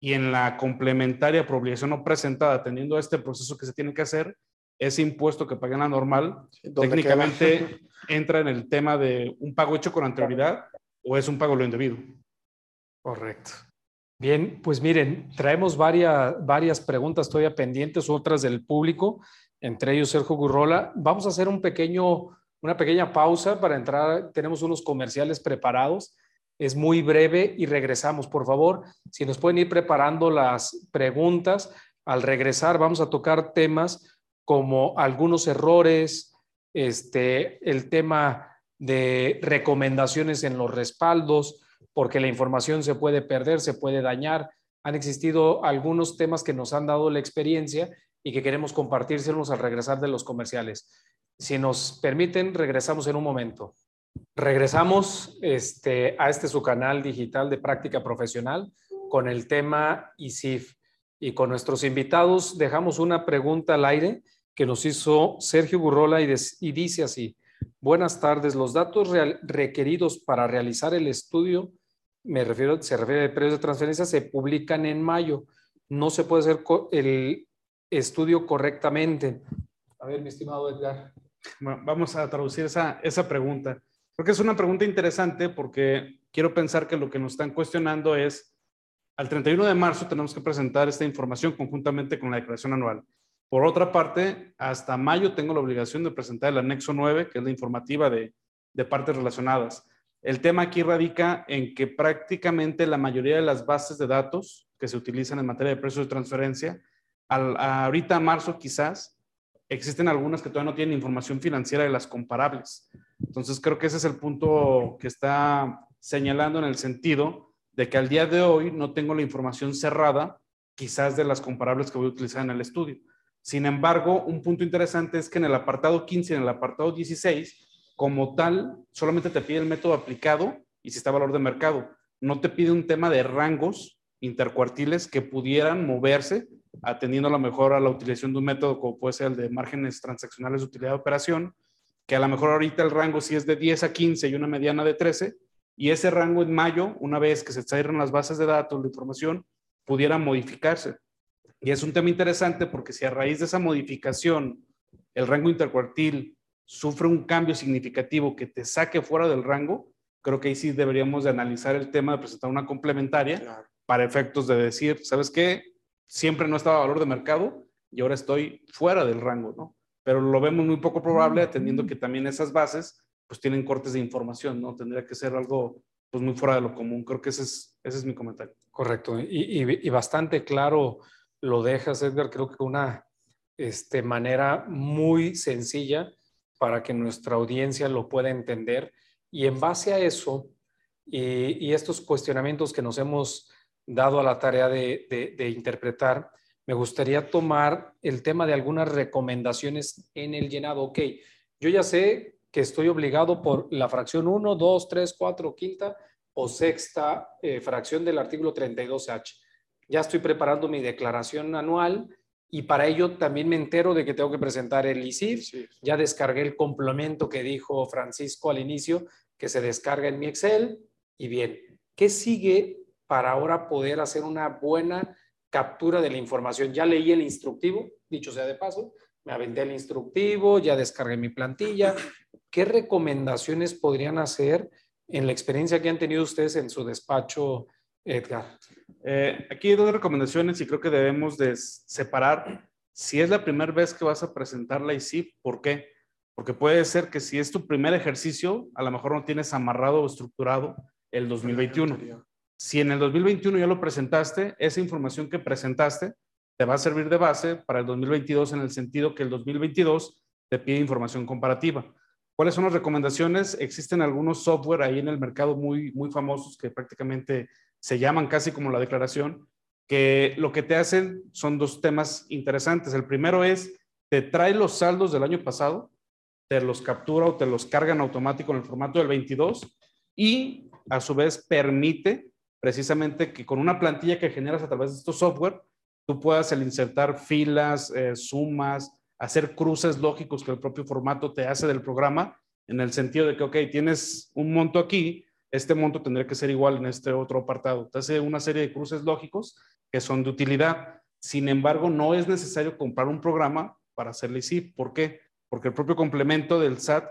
y en la complementaria por obligación no presentada, teniendo este proceso que se tiene que hacer, ese impuesto que pagan la normal, técnicamente entra en el tema de un pago hecho con anterioridad o es un pago lo indebido. Correcto. Bien, pues miren, traemos varias, varias preguntas todavía pendientes, otras del público, entre ellos Sergio Gurrola. Vamos a hacer un pequeño, una pequeña pausa para entrar. Tenemos unos comerciales preparados. Es muy breve y regresamos. Por favor, si nos pueden ir preparando las preguntas. Al regresar vamos a tocar temas como algunos errores, este, el tema de recomendaciones en los respaldos, porque la información se puede perder, se puede dañar. Han existido algunos temas que nos han dado la experiencia y que queremos compartírselos al regresar de los comerciales. Si nos permiten, regresamos en un momento. Regresamos este, a este su canal digital de práctica profesional con el tema ISIF. Y con nuestros invitados dejamos una pregunta al aire que nos hizo Sergio Burrola y, y dice así, buenas tardes, los datos requeridos para realizar el estudio, me refiero, se refiere a precios de transferencia, se publican en mayo. No se puede hacer el estudio correctamente. A ver, mi estimado Edgar. vamos a traducir esa, esa pregunta. Creo que es una pregunta interesante porque quiero pensar que lo que nos están cuestionando es, al 31 de marzo tenemos que presentar esta información conjuntamente con la declaración anual. Por otra parte, hasta mayo tengo la obligación de presentar el anexo 9, que es la informativa de, partes relacionadas. El tema aquí radica en que prácticamente la mayoría de las bases de datos que se utilizan en materia de precios de transferencia, al, ahorita marzo quizás, existen algunas que todavía no tienen información financiera de las comparables. Entonces creo que ese es el punto que está señalando en el sentido de que al día de hoy no tengo la información cerrada quizás de las comparables que voy a utilizar en el estudio. Sin embargo, un punto interesante es que en el apartado 15 y en el apartado 16, como tal, solamente te pide el método aplicado y si está valor de mercado. No te pide un tema de rangos intercuartiles que pudieran moverse atendiendo a lo mejor a la utilización de un método como puede ser el de márgenes transaccionales de utilidad de operación, que a lo mejor ahorita el rango sí es de 10 a 15 y una mediana de 13, y ese rango en mayo, una vez que se cierren las bases de datos, de información, pudiera modificarse. Y es un tema interesante porque si a raíz de esa modificación el rango intercuartil sufre un cambio significativo que te saque fuera del rango, creo que ahí sí deberíamos de analizar el tema de presentar una complementaria para efectos de decir, ¿sabes qué? Siempre no estaba a valor de mercado y ahora estoy fuera del rango, ¿no? Pero lo vemos muy poco probable atendiendo que también esas bases pues tienen cortes de información, ¿no? Tendría que ser algo pues muy fuera de lo común. Creo que ese es, ese es mi comentario. Correcto. Y, y bastante claro lo dejas, Edgar, creo que una este, manera muy sencilla para que nuestra audiencia lo pueda entender. Y en base a eso y, estos cuestionamientos que nos hemos dado a la tarea de, de, interpretar, me gustaría tomar el tema de algunas recomendaciones en el llenado. Ok, yo ya sé que estoy obligado por la fracción 1, 2, 3, 4, quinta o sexta eh, fracción del artículo 32H ya estoy preparando mi declaración anual y para ello también me entero de que tengo que presentar el ISIF. Ya descargué el complemento que dijo Francisco al inicio, que se descarga en mi Excel. Y bien, ¿qué sigue para ahora poder hacer una buena captura de la información? Ya leí el instructivo, dicho sea de paso, me aventé el instructivo, ya descargué mi plantilla. ¿Qué recomendaciones podrían hacer en la experiencia que han tenido ustedes en su despacho, Edgar? Eh, aquí hay dos recomendaciones y creo que debemos de separar si es la primera vez que vas a presentar la ICIP, ¿por qué? Porque puede ser que si es tu primer ejercicio, a lo mejor no tienes amarrado o estructurado el 2021. Si en el 2021 ya lo presentaste, esa información que presentaste te va a servir de base para el 2022 en el sentido que el 2022 te pide información comparativa. ¿Cuáles son las recomendaciones? Existen algunos software ahí en el mercado muy, muy famosos que prácticamente se llaman casi como la declaración, que lo que te hacen son dos temas interesantes. El primero es, te trae los saldos del año pasado, te los captura o te los cargan automático en el formato del 22 y a su vez permite precisamente que con una plantilla que generas a través de estos software, tú puedas el insertar filas, eh, sumas, hacer cruces lógicos que el propio formato te hace del programa, en el sentido de que, ok, tienes un monto aquí, este monto tendría que ser igual en este otro apartado. Te hace una serie de cruces lógicos que son de utilidad. Sin embargo, no es necesario comprar un programa para hacerle ISIF. ¿Por qué? Porque el propio complemento del SAT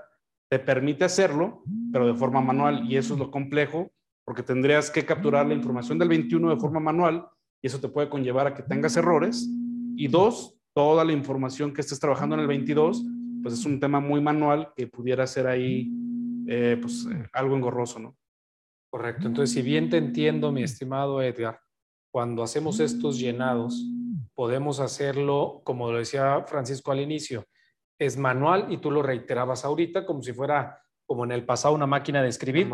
te permite hacerlo, pero de forma manual, y eso es lo complejo, porque tendrías que capturar la información del 21 de forma manual, y eso te puede conllevar a que tengas errores. Y dos, toda la información que estés trabajando en el 22, pues es un tema muy manual que pudiera ser ahí eh, pues, eh, algo engorroso, ¿no? Correcto. Entonces, si bien te entiendo, mi estimado Edgar, cuando hacemos estos llenados, podemos hacerlo, como lo decía Francisco al inicio, es manual y tú lo reiterabas ahorita como si fuera como en el pasado una máquina de escribir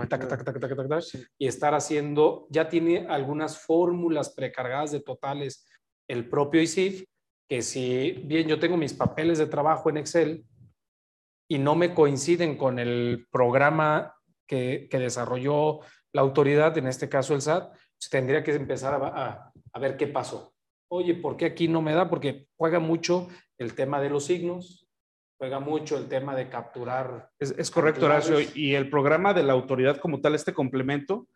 y estar haciendo, ya tiene algunas fórmulas precargadas de totales el propio ISIF, que si bien yo tengo mis papeles de trabajo en Excel y no me coinciden con el programa que, que desarrolló la autoridad, en este caso el SAT, pues tendría que empezar a, a, ver qué pasó. Oye, ¿por qué aquí no me da? Porque juega mucho el tema de los signos, juega mucho el tema de capturar. Es, es correcto, Horacio. Y el programa de la autoridad como tal, este complemento,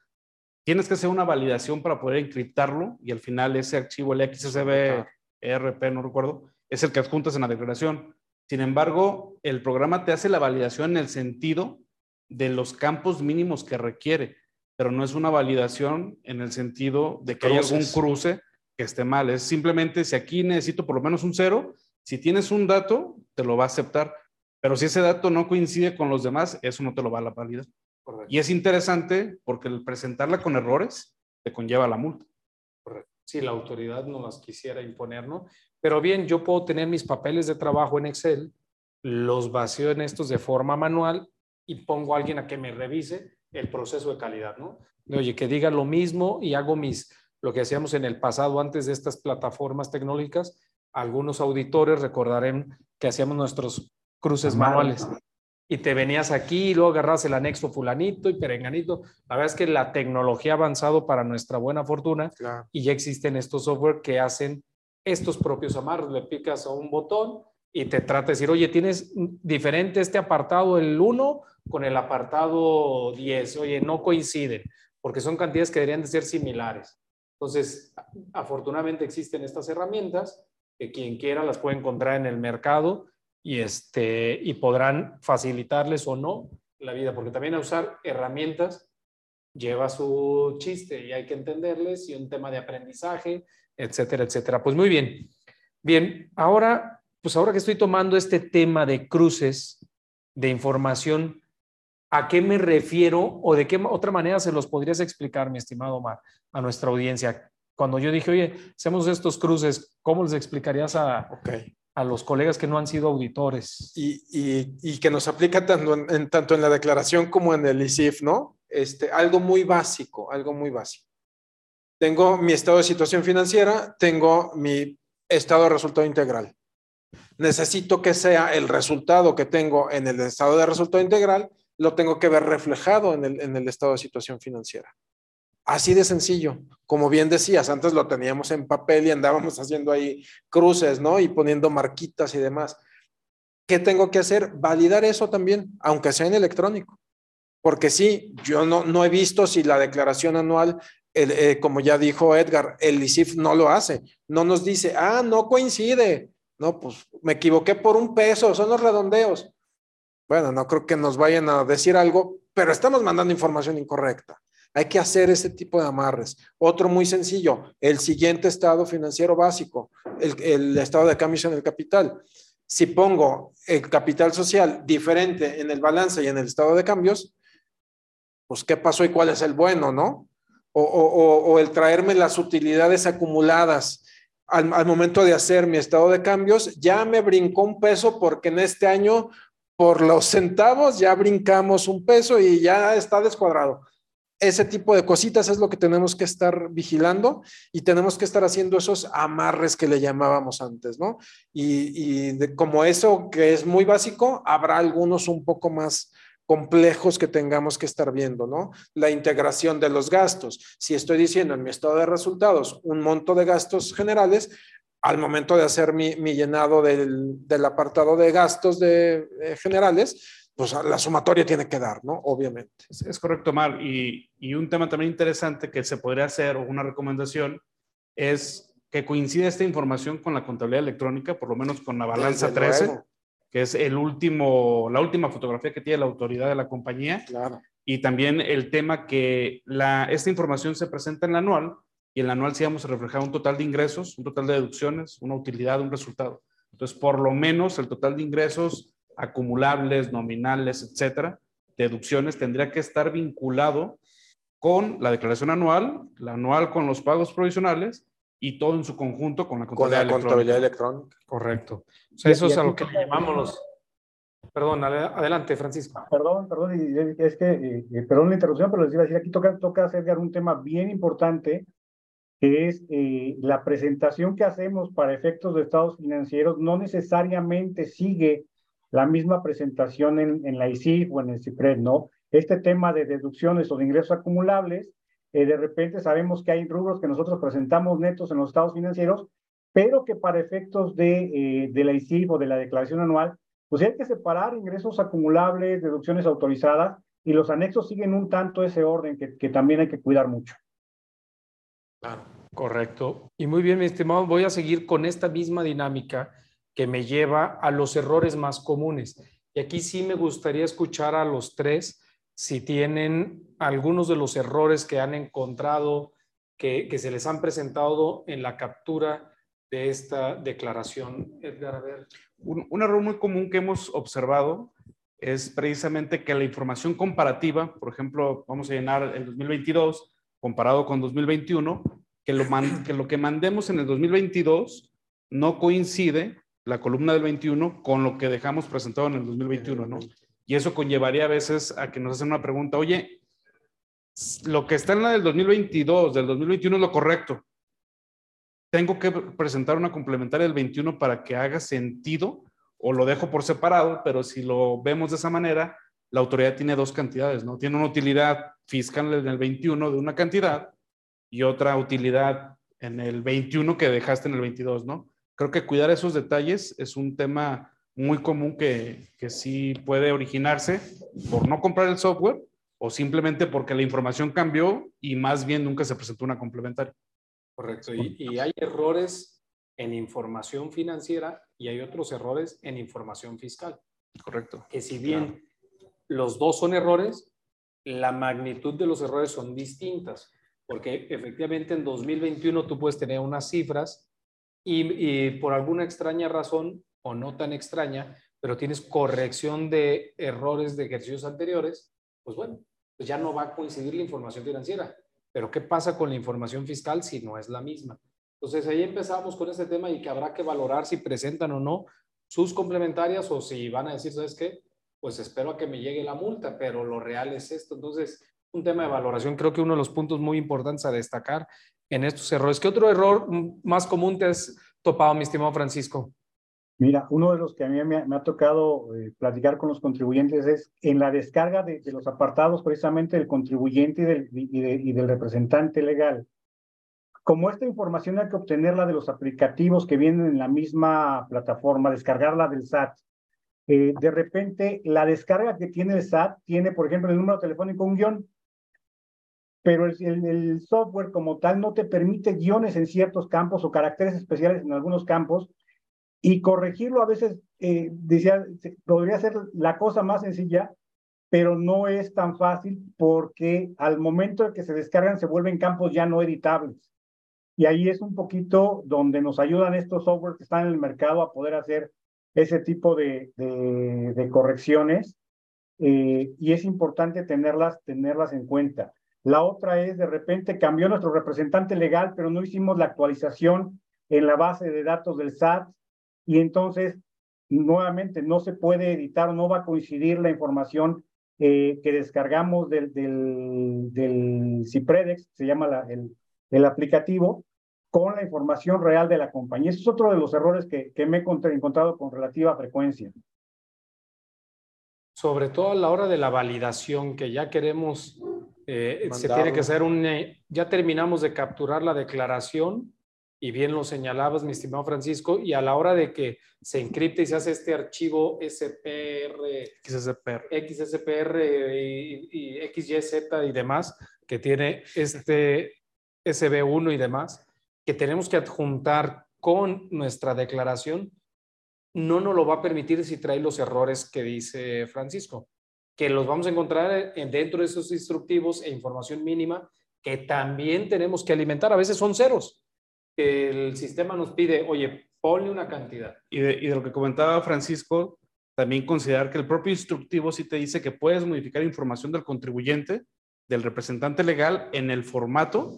tienes que hacer una validación para poder encriptarlo y al final ese archivo, el XSB, ERP, no recuerdo, es el que adjuntas en la declaración. Sin embargo, el programa te hace la validación en el sentido de los campos mínimos que requiere pero no es una validación en el sentido de que hay algún cruce que esté mal. Es simplemente si aquí necesito por lo menos un cero, si tienes un dato, te lo va a aceptar. Pero si ese dato no coincide con los demás, eso no te lo va a validar. Y es interesante porque el presentarla con errores te conlleva la multa. Correcto. Si la autoridad no las quisiera imponer, ¿no? Pero bien, yo puedo tener mis papeles de trabajo en Excel, los vacío en estos de forma manual y pongo a alguien a que me revise el proceso de calidad, ¿no? Oye, que diga lo mismo y hago mis, lo que hacíamos en el pasado antes de estas plataformas tecnológicas, algunos auditores recordarán que hacíamos nuestros cruces manuales y te venías aquí y luego agarras el anexo fulanito y perenganito. La verdad es que la tecnología ha avanzado para nuestra buena fortuna y ya existen estos software que hacen estos propios amarros. Le picas a un botón y te trata de decir, oye, tienes diferente este apartado el 1 con el apartado 10. Oye, no coinciden, porque son cantidades que deberían de ser similares. Entonces, afortunadamente existen estas herramientas que quien quiera las puede encontrar en el mercado y, este, y podrán facilitarles o no la vida, porque también a usar herramientas lleva su chiste y hay que entenderles y un tema de aprendizaje, etcétera, etcétera. Pues muy bien. Bien, ahora, pues ahora que estoy tomando este tema de cruces de información, ¿A qué me refiero o de qué otra manera se los podrías explicar, mi estimado Omar, a nuestra audiencia? Cuando yo dije, oye, hacemos estos cruces, ¿cómo les explicarías a, a los colegas que no han sido auditores? Y, y, y que nos aplica tanto en, tanto en la declaración como en el ICIF, ¿no? Este, algo muy básico, algo muy básico. Tengo mi estado de situación financiera, tengo mi estado de resultado integral. Necesito que sea el resultado que tengo en el estado de resultado integral lo tengo que ver reflejado en el, en el estado de situación financiera. Así de sencillo. Como bien decías, antes lo teníamos en papel y andábamos haciendo ahí cruces, ¿no? Y poniendo marquitas y demás. ¿Qué tengo que hacer? Validar eso también, aunque sea en electrónico. Porque sí, yo no, no he visto si la declaración anual, eh, como ya dijo Edgar, el ICIF no lo hace. No nos dice, ah, no coincide. No, pues me equivoqué por un peso, son los redondeos. Bueno, no creo que nos vayan a decir algo, pero estamos mandando información incorrecta. Hay que hacer ese tipo de amarres. Otro muy sencillo, el siguiente estado financiero básico, el, estado de cambios en el capital. Si pongo el capital social diferente en el balance y en el estado de cambios, pues qué pasó y cuál es el bueno, ¿no? O, o el traerme las utilidades acumuladas al, al, momento de hacer mi estado de cambios, ya me brincó un peso porque en este año por los centavos ya brincamos un peso y ya está descuadrado. Ese tipo de cositas es lo que tenemos que estar vigilando y tenemos que estar haciendo esos amarres que le llamábamos antes, ¿no? Y, como eso que es muy básico, habrá algunos un poco más complejos que tengamos que estar viendo, ¿no? La integración de los gastos. Si estoy diciendo en mi estado de resultados un monto de gastos generales, al momento de hacer mi, llenado del, apartado de gastos de, eh, generales, pues la sumatoria tiene que dar, ¿no? Obviamente. Es, correcto, Mar. Y, y, un tema también interesante que se podría hacer, o una recomendación, es que coincida esta información con la contabilidad electrónica, por lo menos con la balanza Desde 13, luego. Que es el último, la última fotografía que tiene la autoridad de la compañía. Claro. Y también el tema que la, esta información se presenta en el anual y en el anual sí vamos a reflejar un total de ingresos, un total de deducciones, una utilidad, un resultado. Entonces, por lo menos el total de ingresos acumulables, nominales, etcétera, deducciones, tendría que estar vinculado con la declaración anual, la anual con los pagos provisionales y todo en su conjunto con la Con contabilidad la electrónica. contabilidad electrónica. Correcto. O sea, Y- eso y es a lo que le llamamos los... Perdón, adelante, Francisco. Perdón, perdón, y- y es que, eh, eh, perdón la interrupción, pero les iba a decir, aquí toca, toca hacer un tema bien importante, que es eh, la presentación que hacemos para efectos de estados financieros no necesariamente sigue la misma presentación en, en la ICIF o en el CIPRED, ¿no? Este tema de deducciones o de ingresos acumulables, eh, de repente sabemos que hay rubros que nosotros presentamos netos en los estados financieros, pero que para efectos de, eh, la ICIF o de la declaración anual, pues hay que separar ingresos acumulables, deducciones autorizadas, y los anexos siguen un tanto ese orden que, que también hay que cuidar mucho. Claro, correcto. Y muy bien, mi estimado, voy a seguir con esta misma dinámica que me lleva a los errores más comunes. Y aquí sí me gustaría escuchar a los tres si tienen algunos de los errores que han encontrado, que, que se les han presentado en la captura de esta declaración. Edgar, a ver. Un, un error muy común que hemos observado es precisamente que la información comparativa, por ejemplo, vamos a llenar el 2022 comparado con 2021, que lo, man- que lo que mandemos en el 2022 no coincide la columna del 21 con lo que dejamos presentado en el 2021, ¿no? Y eso conllevaría a veces a que nos hacen una pregunta, oye, lo que está en la del 2022, del 2021 es lo correcto. Tengo que presentar una complementaria del 21 para que haga sentido o lo dejo por separado, pero si lo vemos de esa manera, la autoridad tiene dos cantidades, ¿no? Tiene una utilidad fiscal en el 21 de una cantidad y otra utilidad en el 21 que dejaste en el 22, ¿no? Creo que cuidar esos detalles es un tema muy común que, que sí puede originarse por no comprar el software o simplemente porque la información cambió y más bien nunca se presentó una complementaria. Correcto. Y, y hay errores en información financiera y hay otros errores en información fiscal. Correcto. que si bien los dos son errores, la magnitud de los errores son distintas, porque efectivamente en 2021 tú puedes tener unas cifras y, y por alguna extraña razón o no tan extraña, pero tienes corrección de errores de ejercicios anteriores, pues bueno, pues ya no va a coincidir la información financiera. Pero ¿qué pasa con la información fiscal si no es la misma? Entonces ahí empezamos con este tema y que habrá que valorar si presentan o no sus complementarias o si van a decir, ¿sabes qué? Pues espero a que me llegue la multa, pero lo real es esto. Entonces, un tema de valoración, creo que uno de los puntos muy importantes a destacar en estos errores. ¿Qué otro error más común te has topado, mi estimado Francisco? Mira, uno de los que a mí me, ha- tocado eh, platicar con los contribuyentes es en la descarga de, los apartados precisamente del contribuyente y del, y de- y del representante legal. Como esta información hay que obtenerla de los aplicativos que vienen en la misma plataforma, descargarla del SAT. eh, de repente, la descarga que tiene el SAT tiene, por ejemplo, el número telefónico un guion, pero el, el- el software como tal no te permite guiones en ciertos campos o caracteres especiales en algunos campos, y corregirlo a veces, eh, decía, podría ser la cosa más sencilla, pero no es tan fácil porque al momento de que se descargan se vuelven campos ya no editables. Y ahí es un poquito donde nos ayudan estos softwares que están en el mercado a poder hacer ese tipo de, de, de correcciones. eh, y es importante tenerlas, tenerlas en cuenta. La otra es, de repente cambió nuestro representante legal, pero no hicimos la actualización en la base de datos del SAT y entonces nuevamente no se puede editar no va a coincidir la información eh, que descargamos del, del, del Cipredex, se llama la- el, el aplicativo, con la información real de la compañía. Ese es otro de los errores que, que me he encontrado con relativa frecuencia. Sobre todo a la hora de la validación, que ya queremos, eh, se tiene que hacer un, eh, ya terminamos de capturar la declaración y bien lo señalabas, mi estimado Francisco, y a la hora de que se encripte y se hace este archivo SPR, XSPR. XSPR y, y XYZ y demás, que tiene este SB1 y demás, que tenemos que adjuntar con nuestra declaración, no nos lo va a permitir si trae los errores que dice Francisco, que los vamos a encontrar dentro de esos instructivos e información mínima que también tenemos que alimentar. A veces son ceros. El sistema nos pide, oye, ponle una cantidad. Y de, y de lo que comentaba Francisco, también considerar que el propio instructivo sí te dice que puedes modificar información del contribuyente, del representante legal en el formato,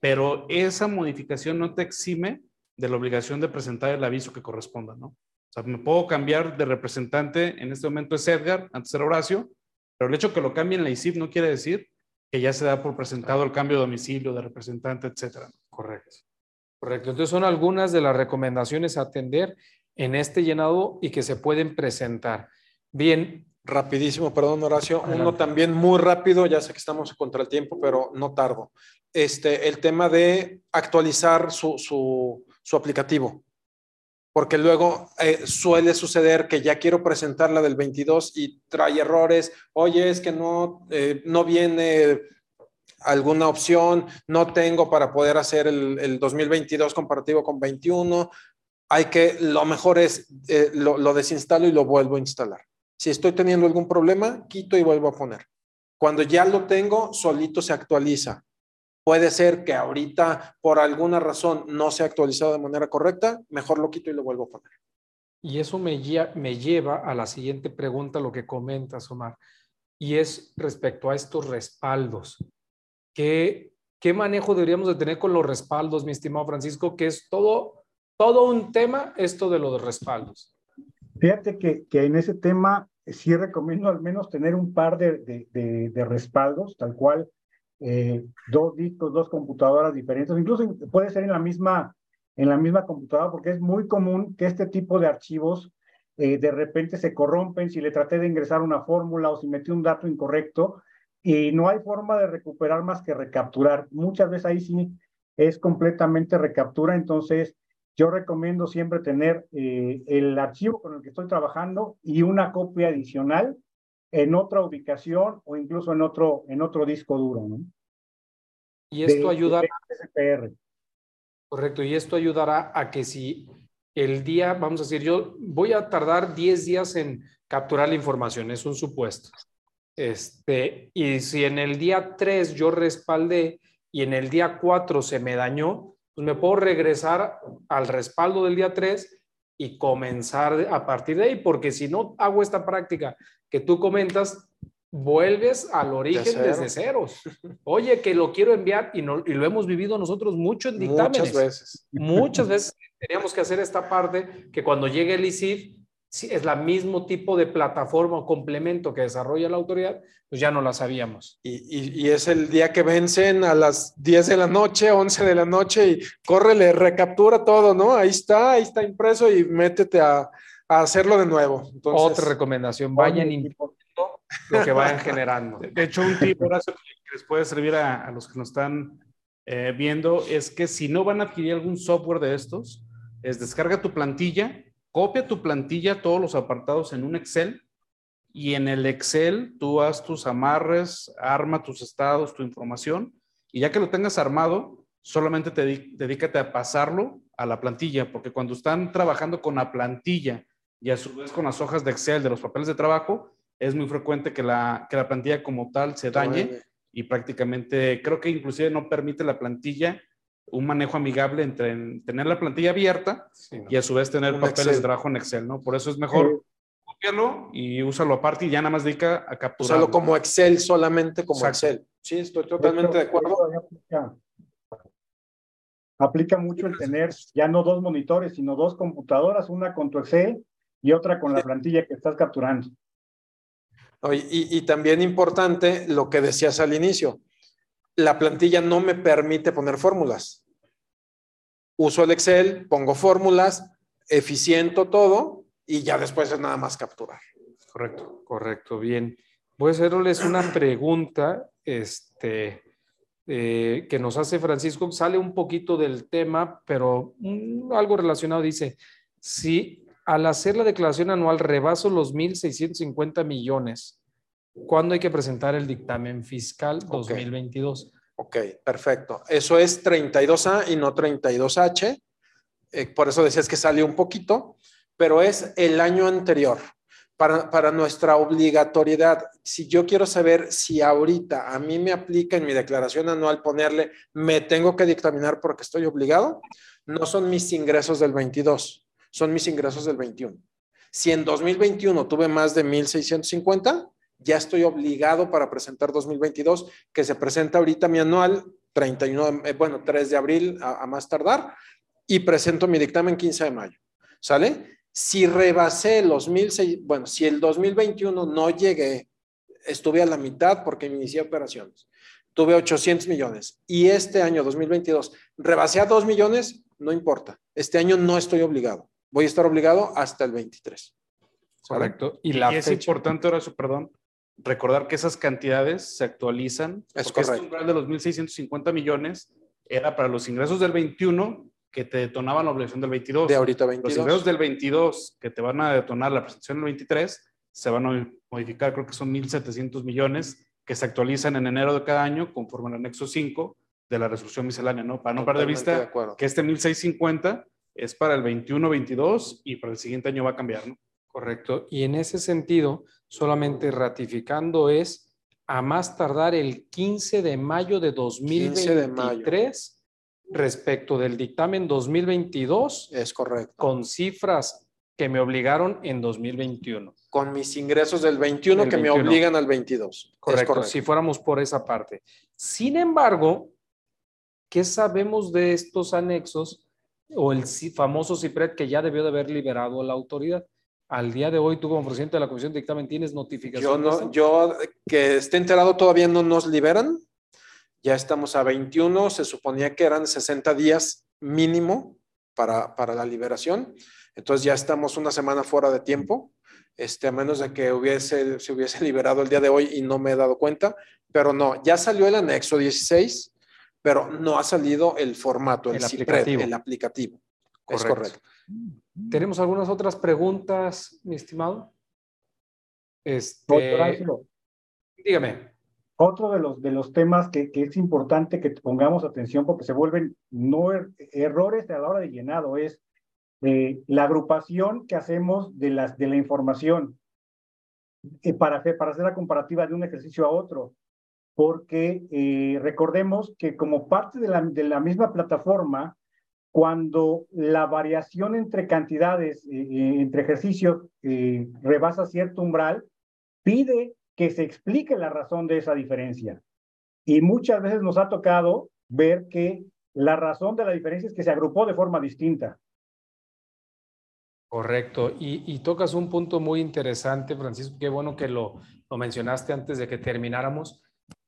pero esa modificación no te exime de la obligación de presentar el aviso que corresponda, ¿no? O sea, me puedo cambiar de representante, en este momento es Edgar, antes era Horacio, pero el hecho que lo cambie en la ICIP no quiere decir que ya se da por presentado el cambio de domicilio, de representante, etcétera. Correcto. Correcto. Entonces son algunas de las recomendaciones a atender en este llenado y que se pueden presentar. Bien. Rapidísimo, perdón Horacio. Uno también muy rápido, ya sé que estamos contra el tiempo, pero no tardo. Este, el tema de actualizar su, su, su aplicativo. Porque luego eh, suele suceder que ya quiero presentar la del 22 y trae errores. Oye, es que no, eh, no viene alguna opción, no tengo para poder hacer el, el 2022 comparativo con 21 hay que, lo mejor es, eh, lo, lo, desinstalo y lo vuelvo a instalar. Si estoy teniendo algún problema, quito y vuelvo a poner. Cuando ya lo tengo, solito se actualiza. Puede ser que ahorita, por alguna razón, no se ha actualizado de manera correcta, mejor lo quito y lo vuelvo a poner. Y eso me, me lleva a la siguiente pregunta, lo que comentas, Omar, y es respecto a estos respaldos. ¿Qué, ¿Qué manejo deberíamos de tener con los respaldos, mi estimado Francisco? Que es todo todo un tema esto de los respaldos. Fíjate que, que en ese tema sí recomiendo al menos tener un par de, de, de, respaldos, tal cual, eh, dos discos, dos computadoras diferentes, incluso puede ser en la misma, en la misma computadora, porque es muy común que este tipo de archivos eh, de repente se corrompen si le traté de ingresar una fórmula o si metí un dato incorrecto y no hay forma de recuperar más que recapturar. Muchas veces ahí sí es completamente recaptura, entonces yo recomiendo siempre tener eh, el archivo con el que estoy trabajando y una copia adicional en otra ubicación o incluso en otro, en otro disco duro. ¿no? Y esto de, ayudará. De correcto, y esto ayudará a que si el día, vamos a decir, yo voy a tardar 10 días en capturar la información, es un supuesto. Este, y si en el día 3 yo respaldé y en el día 4 se me dañó, pues me puedo regresar al respaldo del día 3 y comenzar a partir de ahí, porque si no hago esta práctica que tú comentas, vuelves al origen de desde ceros. Oye, que lo quiero enviar y, no, y lo hemos vivido nosotros mucho en dictámenes. Muchas veces. Muchas veces teníamos que hacer esta parte que cuando llegue el ICIF, es la mismo tipo de plataforma o complemento que desarrolla la autoridad, pues ya no la sabíamos. Y, y, y, es el día que vencen a las 10 de la noche, 11 de la noche y córrele, recaptura todo, ¿no? Ahí está, ahí está impreso y métete a, a hacerlo de nuevo. Entonces, Otra recomendación, vayan importando lo que vayan generando. De hecho, un tip que les puede servir a, a los que nos están eh, viendo es que si no van a adquirir algún software de estos, es descarga tu plantilla copia tu plantilla, todos los apartados en un Excel y en el Excel tú haz tus amarres, arma tus estados, tu información y ya que lo tengas armado, solamente te dedícate a pasarlo a la plantilla, porque cuando están trabajando con la plantilla y a su vez con las hojas de Excel de los papeles de trabajo, es muy frecuente que la, que la plantilla como tal se dañe y prácticamente creo que inclusive no permite la plantilla un manejo amigable entre tener la plantilla abierta sí, no. y a su vez tener un papeles Excel. de trabajo en Excel, ¿no? Por eso es mejor eh, copiarlo y úsalo aparte y ya nada más dedica a capturar. Usarlo como Excel solamente como Exacto. Excel. Sí, estoy totalmente de, hecho, de acuerdo. Aplica, aplica mucho el tener ya no dos monitores, sino dos computadoras, una con tu Excel y otra con la plantilla que estás capturando. Y, y, y también importante lo que decías al inicio, la plantilla no me permite poner fórmulas. Uso el Excel, pongo fórmulas, eficiento todo y ya después es nada más capturar. Correcto, correcto, bien. Voy a hacerles una pregunta este, eh, que nos hace Francisco. Sale un poquito del tema, pero mm, algo relacionado. Dice, si al hacer la declaración anual rebaso los 1.650 millones, ¿Cuándo hay que presentar el dictamen fiscal 2022? Okay. Ok, perfecto. Eso es 32A y no 32H. Eh, por eso decías que salió un poquito, pero es el año anterior. Para, para nuestra obligatoriedad, si yo quiero saber si ahorita a mí me aplica en mi declaración anual ponerle, me tengo que dictaminar porque estoy obligado, no son mis ingresos del 22, son mis ingresos del 21. Si en 2021 tuve más de 1.650, ya estoy obligado para presentar 2022, que se presenta ahorita mi anual, 31, eh, bueno, 3 de abril a, a más tardar, y presento mi dictamen 15 de mayo. ¿Sale? Si rebasé los 1.600, bueno, si el 2021 no llegué, estuve a la mitad porque inicié operaciones, tuve 800 millones y este año 2022 rebasé a 2 millones, no importa. Este año no estoy obligado. Voy a estar obligado hasta el 23. Correcto. Y, la es importante, Horacio, perdón, recordar que esas cantidades se actualizan. Es porque correcto. Este umbral de los 1.650 millones era para los ingresos del 21 que te detonaban la obligación del 22. De ahorita Los 22. ingresos del 22 que te van a detonar la presentación del 23 se van a modificar, creo que son 1.700 millones que se actualizan en enero de cada año conforme al anexo 5 de la resolución miscelánea, ¿no? Para no perder de vista de que este 1.650 es para el 21-22 y para el siguiente año va a cambiar, ¿no? Correcto. Y en ese sentido, solamente ratificando es a más tardar el 15 de mayo de 15 de mayo. 2023 respecto del dictamen 2022 Es correcto. con cifras que me obligaron en 2021. Con mis ingresos del 21 Del que me 21. obligan al 22. Es Correcto, correcto. si fuéramos por esa parte. Sin embargo, ¿qué sabemos de estos anexos o el famoso CIPRED que ya debió de haber liberado a la autoridad? Al día de hoy, tú como presidente de la Comisión de Dictamen, ¿tienes notificación? Yo no, yo que esté enterado todavía no nos liberan. Ya estamos a 21, se suponía que eran 60 días mínimo para, para la liberación. Entonces ya estamos una semana fuera de tiempo, este, a menos de que hubiese, se hubiese liberado el día de hoy y no me he dado cuenta. Pero no, ya salió el anexo 16, pero no ha salido el formato, el, El CIPRED, aplicativo. el aplicativo. Es Correcto. ¿Tenemos algunas otras preguntas, mi estimado? Este, Horacio, dígame. Otro de los, de los temas que, que es importante que pongamos atención porque se vuelven no er- errores a la hora de llenado es eh, la agrupación que hacemos de, las, de la información eh, para, hacer, para hacer la comparativa de un ejercicio a otro. Porque eh, recordemos que como parte de la, de la misma plataforma, cuando la variación entre cantidades, eh, eh, entre ejercicios, eh, rebasa cierto umbral, pide que se explique la razón de esa diferencia. Y muchas veces nos ha tocado ver que la razón de la diferencia es que se agrupó de forma distinta. Correcto. Y, y tocas un punto muy interesante, Francisco. Qué bueno que lo, lo mencionaste antes de que termináramos.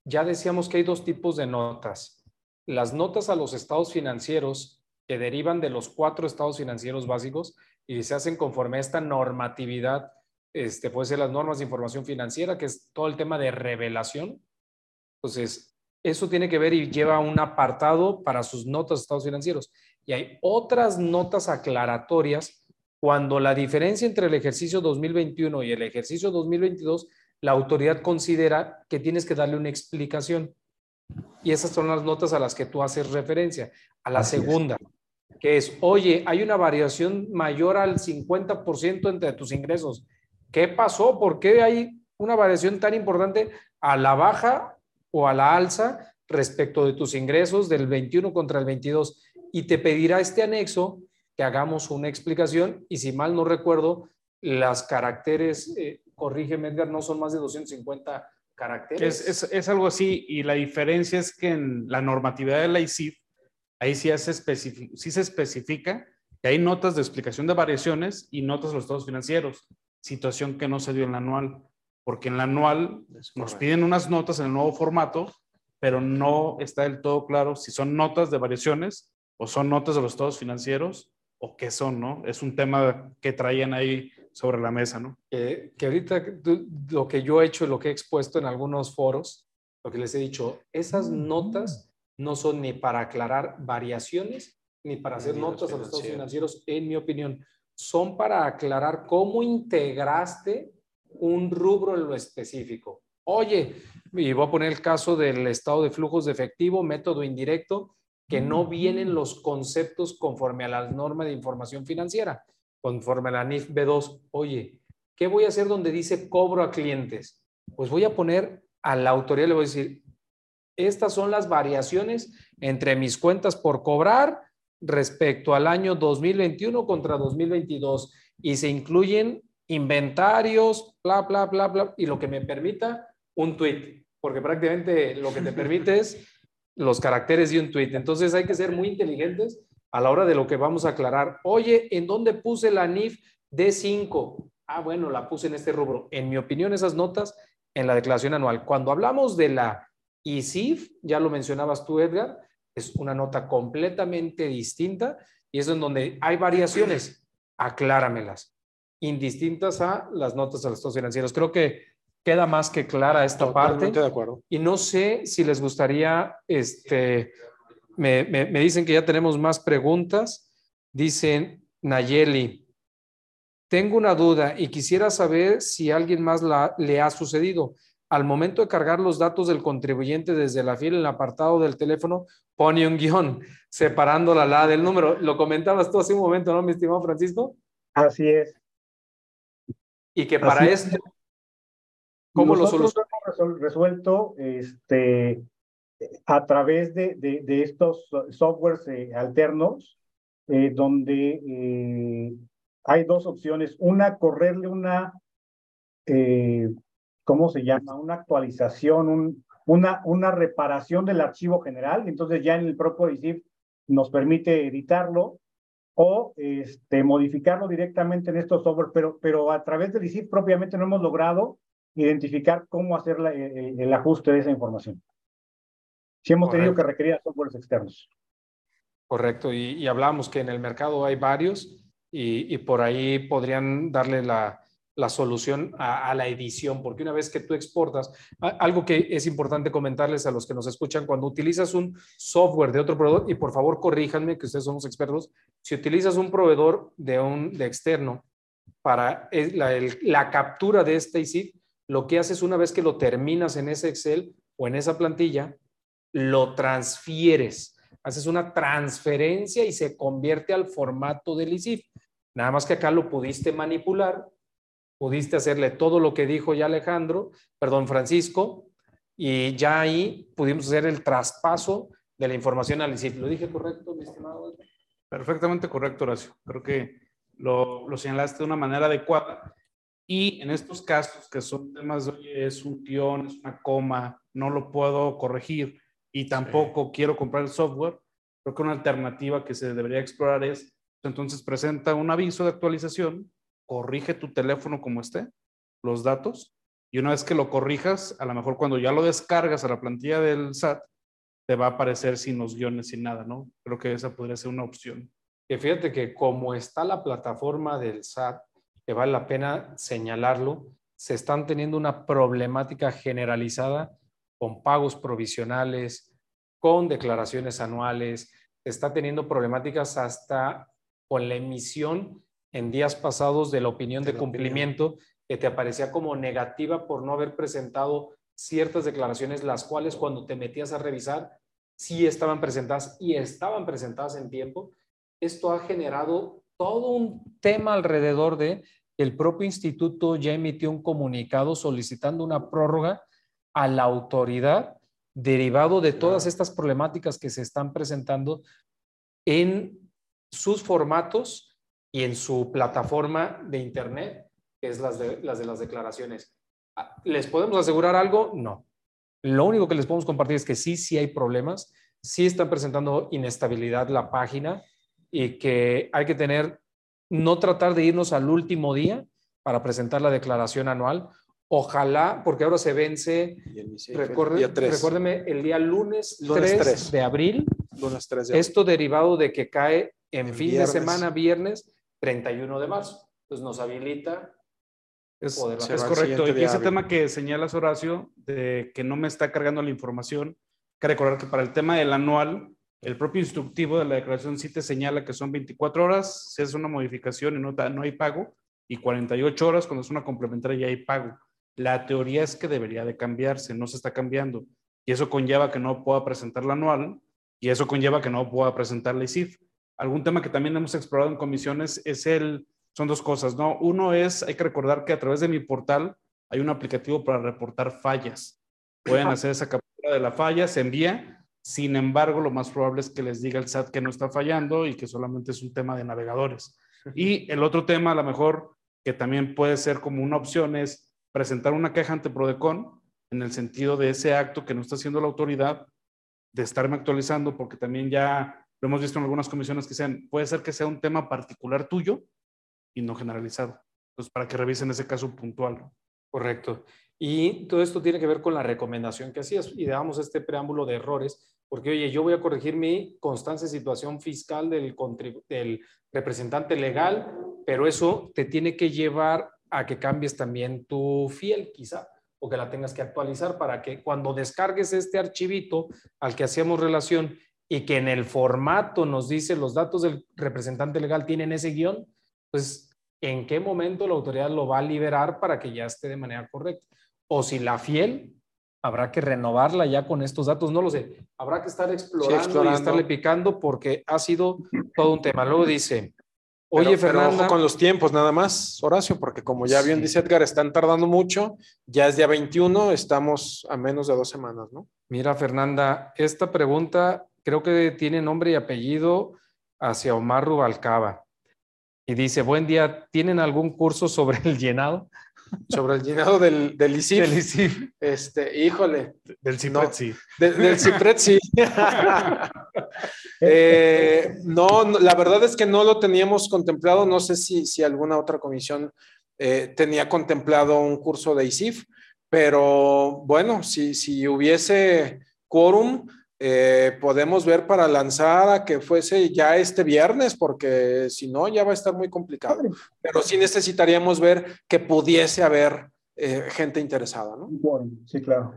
Ya decíamos que hay dos tipos de notas. Las notas a los estados financieros que derivan de los cuatro estados financieros básicos y se hacen conforme a esta normatividad, este, puede ser las normas de información financiera, que es todo el tema de revelación. Entonces, eso tiene que ver y lleva un apartado para sus notas de estados financieros. Y hay otras notas aclaratorias cuando la diferencia entre el ejercicio 2021 y el ejercicio 2022, la autoridad considera que tienes que darle una explicación. Y esas son las notas a las que tú haces referencia. A la Así es. Que es, oye, hay una variación mayor al 50% entre tus ingresos. ¿Qué pasó? ¿Por qué hay una variación tan importante a la baja o a la alza respecto de tus ingresos del 21 contra el 22? Y te pedirá este anexo que hagamos una explicación y si mal no recuerdo, las caracteres, eh, corrígeme Edgar, no son más de 250 caracteres. Es, es, es algo así y la diferencia es que en la normatividad de la ICIF, ahí sí, hace especifi- sí se especifica que hay notas de explicación de variaciones y notas de los estados financieros, situación que no se dio en la anual, porque en la anual nos piden unas notas en el nuevo formato, pero no está del todo claro si son notas de variaciones o son notas de los estados financieros o qué son, ¿no? Es un tema que traían ahí sobre la mesa, ¿no? que, que ahorita lo que yo he hecho y lo que he expuesto en algunos foros, lo que les he dicho, esas notas no son ni para aclarar variaciones ni para hacer notas a los estados financieros. financieros, en mi opinión, son para aclarar cómo integraste un rubro en lo específico. Oye, y voy a poner el caso del estado de flujos de efectivo, método indirecto, que no vienen los conceptos conforme a la norma de información financiera, conforme a la NIF B2. Oye, ¿qué voy a hacer donde dice cobro a clientes? Pues voy a poner a la autoridad, le voy a decir, estas son las variaciones entre mis cuentas por cobrar respecto al año 2021 contra 2022 y se incluyen inventarios, bla, bla, bla, bla, y lo que me permita un tweet, porque prácticamente lo que te permite es los caracteres de un tweet. Entonces hay que ser muy inteligentes a la hora de lo que vamos a aclarar. Oye, ¿en dónde puse la NIF D5? Ah, bueno, la puse en este rubro. En mi opinión, esas notas en la declaración anual. Cuando hablamos de la ISIF, ya lo mencionabas tú, Edgar, es una nota completamente distinta y es en donde hay variaciones. Acláramelas, indistintas a las notas de los estados financieros. Creo que queda más que clara esta Totalmente parte. de acuerdo. Y no sé si les gustaría, este, me, me, me dicen que ya tenemos más preguntas. Dicen Nayeli, tengo una duda y quisiera saber si a alguien más la, le ha sucedido. Al momento de cargar los datos del contribuyente desde la fila en el apartado del teléfono, pone un guion separando la la del número. Lo comentabas tú hace un momento, ¿no, mi estimado Francisco? Así es. Y que para es. esto, ¿cómo lo solucionamos? resuelto este, a través de, de, de estos softwares eh, alternos, eh, donde eh, hay dos opciones. Una, correrle una, ¿cómo se llama? Una actualización, un, una, una reparación del archivo general. Entonces ya en el propio ISIF nos permite editarlo o este, modificarlo directamente en estos software, pero, pero a través del ISIF propiamente no hemos logrado identificar cómo hacer la- el, el ajuste de esa información. Sí hemos tenido que Correcto. requerir a softwares externos. Correcto, y, y hablamos que en el mercado hay varios y, y por ahí podrían darle la, la solución a, la edición, porque una vez que tú exportas, algo que es importante comentarles a los que nos escuchan, cuando utilizas un software de otro proveedor, y por favor corríjanme que ustedes somos expertos, si utilizas un proveedor de un de externo para el- la, captura de este ISIF, lo que haces una vez que lo terminas en ese Excel o en esa plantilla, lo transfieres haces una transferencia y se convierte al formato del ISIF. Nada más que acá lo pudiste manipular, pudiste hacerle todo lo que dijo ya Alejandro, perdón, Francisco, y ya ahí pudimos hacer el traspaso de la información al ISIF. ¿Lo dije correcto, mi estimado? Perfectamente correcto, Horacio. Creo que lo, lo señalaste de una manera adecuada. Y en estos casos que son temas de, oye, es un guion, es una coma, no lo puedo corregir y tampoco quiero comprar el software, creo que una alternativa que se debería explorar es, entonces presenta un aviso de actualización, corrige tu teléfono como esté, los datos, y una vez que lo corrijas, a lo mejor cuando ya lo descargas a la plantilla del SAT, te va a aparecer sin los guiones, sin nada, ¿no? Creo que esa podría ser una opción. Que fíjate que como está la plataforma del SAT, que vale la pena señalarlo, se están teniendo una problemática generalizada con pagos provisionales, con declaraciones anuales, se está teniendo problemáticas hasta con la emisión en días pasados de la opinión de, De la cumplimiento que te aparecía como negativa por no haber presentado ciertas declaraciones, las cuales cuando te metías a revisar sí estaban presentadas y estaban presentadas en tiempo. Esto ha generado todo un tema alrededor de el propio instituto ya emitió un comunicado solicitando una prórroga a la autoridad derivado de todas estas problemáticas que se están presentando en sus formatos y en su plataforma de internet, que es las de las, de las declaraciones. Ah, ¿Les podemos asegurar algo? No. Lo único que les podemos compartir es que sí, sí hay problemas, sí están presentando inestabilidad la página y que hay que tener, no tratar de irnos al último día para presentar la declaración anual. Ojalá, porque ahora se vence, Y el recuerde- día recuérdeme, el día lunes, Lunes 3, tres. de abril, Lunes 3 de abril. esto derivado de que cae en En fin viernes. de semana, viernes 31 de marzo. Entonces nos habilita Es, es correcto. Y ese tema que señalas, Horacio, de que no me está cargando la información, hay que recordar que para el tema del anual, el propio instructivo de la declaración sí te señala que son 24 horas, si es una modificación y no, hay pago, y 48 horas cuando es una complementaria ya hay pago. La teoría es que debería de cambiarse, no se está cambiando. Y eso conlleva que no pueda presentar la anual y eso conlleva que no pueda presentar la ICIF. Algún tema que también hemos explorado en comisiones es el, son dos cosas, ¿no? Uno es, hay que recordar que a través de mi portal hay un aplicativo para reportar fallas. Pueden hacer esa captura de la falla, se envía. Sin embargo, lo más probable es que les diga el SAT que no está fallando y que solamente es un tema de navegadores. Y el otro tema, a lo mejor, que también puede ser como una opción, es presentar una queja ante Prodecon en el sentido de ese acto que no está haciendo la autoridad, de estarme actualizando, porque también ya lo hemos visto en algunas comisiones que sean, puede ser que sea un tema particular tuyo y no generalizado. Entonces, para que revisen ese caso puntual. Correcto. Y todo esto tiene que ver con la recomendación que hacías y damos este preámbulo de errores, porque oye, yo voy a corregir mi constante situación fiscal del, del representante legal, pero eso te tiene que llevar a que cambies también tu fiel, quizá, o que la tengas que actualizar para que cuando descargues este archivito al que hacíamos relación y que en el formato nos dice los datos del representante legal tienen ese guion, pues en qué momento la autoridad lo va a liberar para que ya esté de manera correcta. O si la fiel, habrá que renovarla ya con estos datos, no lo sé. Habrá que estar explorando, y estarle picando porque ha sido todo un tema. Luego dice, Oye, Fernando. con los tiempos nada más, Horacio, porque como ya bien dice Edgar, están tardando mucho. Ya es día 21, estamos a menos de dos semanas, ¿no? Mira, Fernanda, esta pregunta creo que tiene nombre y apellido hacia Omar Rubalcaba. Y dice, buen día, ¿tienen algún curso sobre el llenado? Sobre el llenado del, del ICIF. Este, híjole. Del CIPRET, sí. del CIPRET, sí. Eh, no, la verdad es que no lo teníamos contemplado. No sé si, si alguna otra comisión eh, tenía contemplado un curso de ICIF, pero bueno, si, si hubiese quórum, eh, podemos ver para lanzar a que fuese ya este viernes, porque si no, ya va a estar muy complicado. Pero sí necesitaríamos ver que pudiese haber eh, gente interesada, ¿no? sí, claro.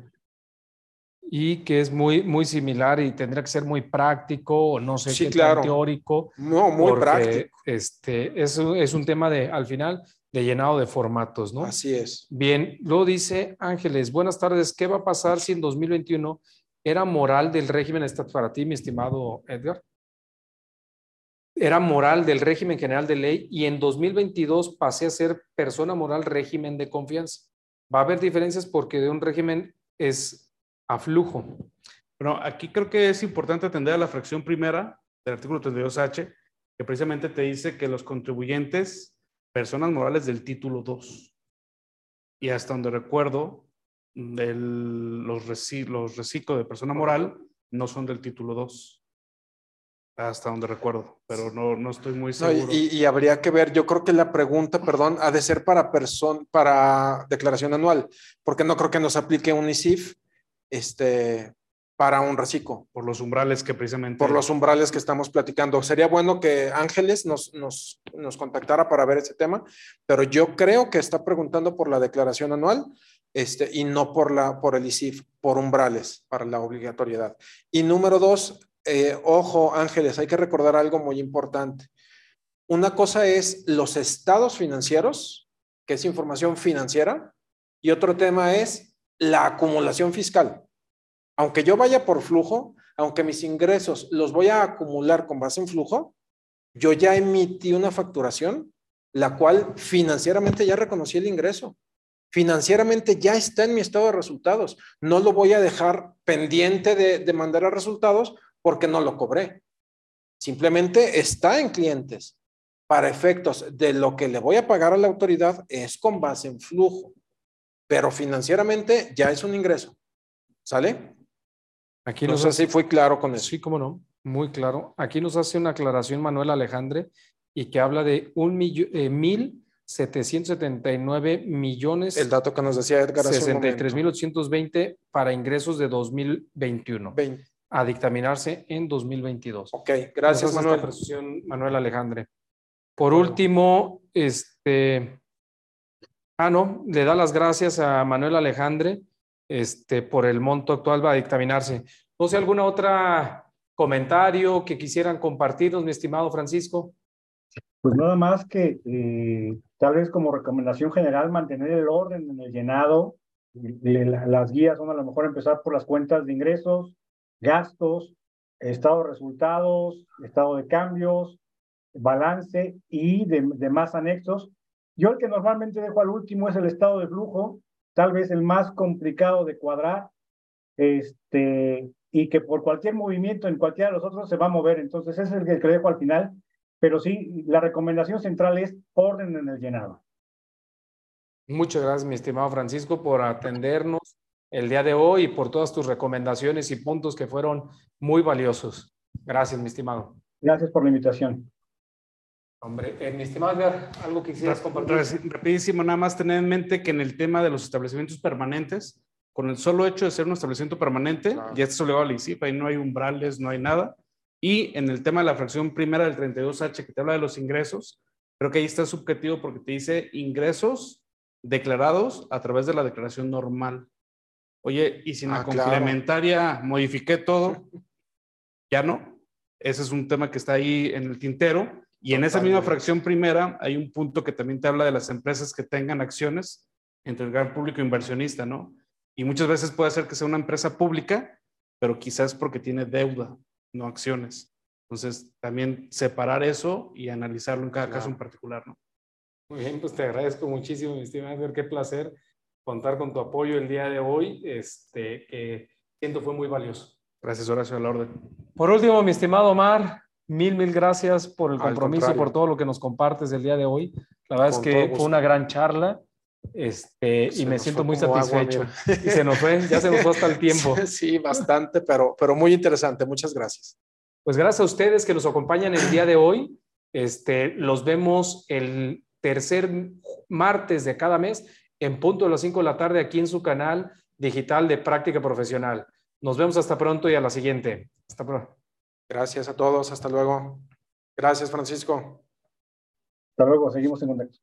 Y que es muy, muy similar y tendría que ser muy práctico, o no sé sí, claro. teórico. No, muy práctico. Este, es, es un tema de, al final, de llenado de formatos, ¿no? Así es. Bien, luego dice Ángeles, buenas tardes, ¿qué va a pasar si en 2021 era moral del régimen, esta para ti, mi estimado Edgar, era moral del régimen general de ley y en 2022 pasé a ser persona moral régimen de confianza. Va a haber diferencias porque de un régimen es a flujo. Bueno, aquí creo que es importante atender a la fracción primera del artículo 32H, que precisamente te dice que los contribuyentes, personas morales del título 2. Y hasta donde recuerdo, del, los, los reciclos de persona moral no son del título 2 hasta donde recuerdo, pero no, no estoy muy seguro. y, habría que ver, yo creo que la pregunta, perdón, ha de ser para, persona para declaración anual, porque no creo que nos aplique un ISIF este, para un reciclo. Por los umbrales que precisamente... Por los umbrales que estamos platicando. Sería bueno que Ángeles nos, nos, nos contactara para ver ese tema, pero yo creo que está preguntando por la declaración anual este, y no por, la, por el ICIF, por umbrales para la obligatoriedad. Y número dos, eh, ojo Ángeles, hay que recordar algo muy importante. Una cosa es los estados financieros, que es información financiera, y otro tema es la acumulación fiscal. Aunque yo vaya por flujo, aunque mis ingresos los voy a acumular con base en flujo, yo ya emití una facturación, la cual financieramente ya reconocí el ingreso financieramente ya está en mi estado de resultados. No lo voy a dejar pendiente de, mandar a resultados porque no lo cobré. Simplemente está en clientes. Para efectos de lo que le voy a pagar a la autoridad es con base en flujo, pero financieramente ya es un ingreso. ¿Sale? Aquí no sé si fue claro con eso. Sí, cómo no, muy claro. Aquí nos hace una aclaración Manuel Alejandre y que habla de un millón, eh, mil 779 millones. El dato que nos decía Edgar. 63.820 para ingresos de 2021. A dictaminarse en 2022. Ok, gracias Manuel. Manuel Alejandre. Por último, este, ah, no, le da las gracias a Manuel Alejandre este, por el monto actual va a dictaminarse. No sé, alguna otra comentario que quisieran compartirnos, mi estimado Francisco. Pues nada más que eh, tal vez como recomendación general mantener el orden en el llenado. las guías son a lo mejor empezar por las cuentas de ingresos, gastos, estado de resultados, estado de cambios, balance y demás anexos. Yo el que normalmente dejo al último es el estado de flujo, tal vez el más complicado de cuadrar, este, y que por cualquier movimiento en cualquiera de los otros se va a mover. Entonces ese es el que dejo al final pero sí, la recomendación central es orden en el llenado. Muchas gracias, mi estimado Francisco, por atendernos el día de hoy y por todas tus recomendaciones y puntos que fueron muy valiosos. Gracias, mi estimado. Gracias por la invitación. Hombre, eh, mi estimado Edgar, algo que quisieras compartir. Rapidísimo, nada más tener en mente que en el tema de los establecimientos permanentes, con el solo hecho de ser un establecimiento permanente, ya está obligado al ICIP, ahí no hay umbrales, no hay nada. Y en el tema de la fracción primera del 32H que te habla de los ingresos, creo que ahí está subjetivo porque te dice ingresos declarados a través de la declaración normal. Oye, y si en la ah, complementaria modifiqué todo, ya no. Ese es un tema que está ahí en el tintero. Y en esa misma fracción primera hay un punto que también te habla de las empresas que tengan acciones entre el gran público inversionista, ¿no? Y muchas veces puede ser que sea una empresa pública, pero quizás porque tiene deuda no acciones. Entonces, también separar eso y analizarlo en cada caso en particular, ¿no? Muy bien, pues te agradezco muchísimo, mi estimado qué placer contar con tu apoyo el día de hoy, este, que siento fue muy valioso. Gracias, Horacio, a la orden. Por último, mi estimado Omar, mil, mil gracias por el compromiso y por todo lo que nos compartes el día de hoy. La verdad es que fue una gran charla. Este, y me siento muy satisfecho. y se nos fue, ya se nos fue hasta el tiempo. Sí, bastante, pero, pero muy interesante. Muchas gracias. Pues gracias a ustedes que nos acompañan el día de hoy. Este, los vemos el tercer martes de cada mes en punto de las 5 de la tarde aquí en su canal digital de práctica profesional. Nos vemos hasta pronto y a la siguiente. Hasta pronto. Gracias a todos. Hasta luego. Gracias, Francisco. Hasta luego. Seguimos en contacto.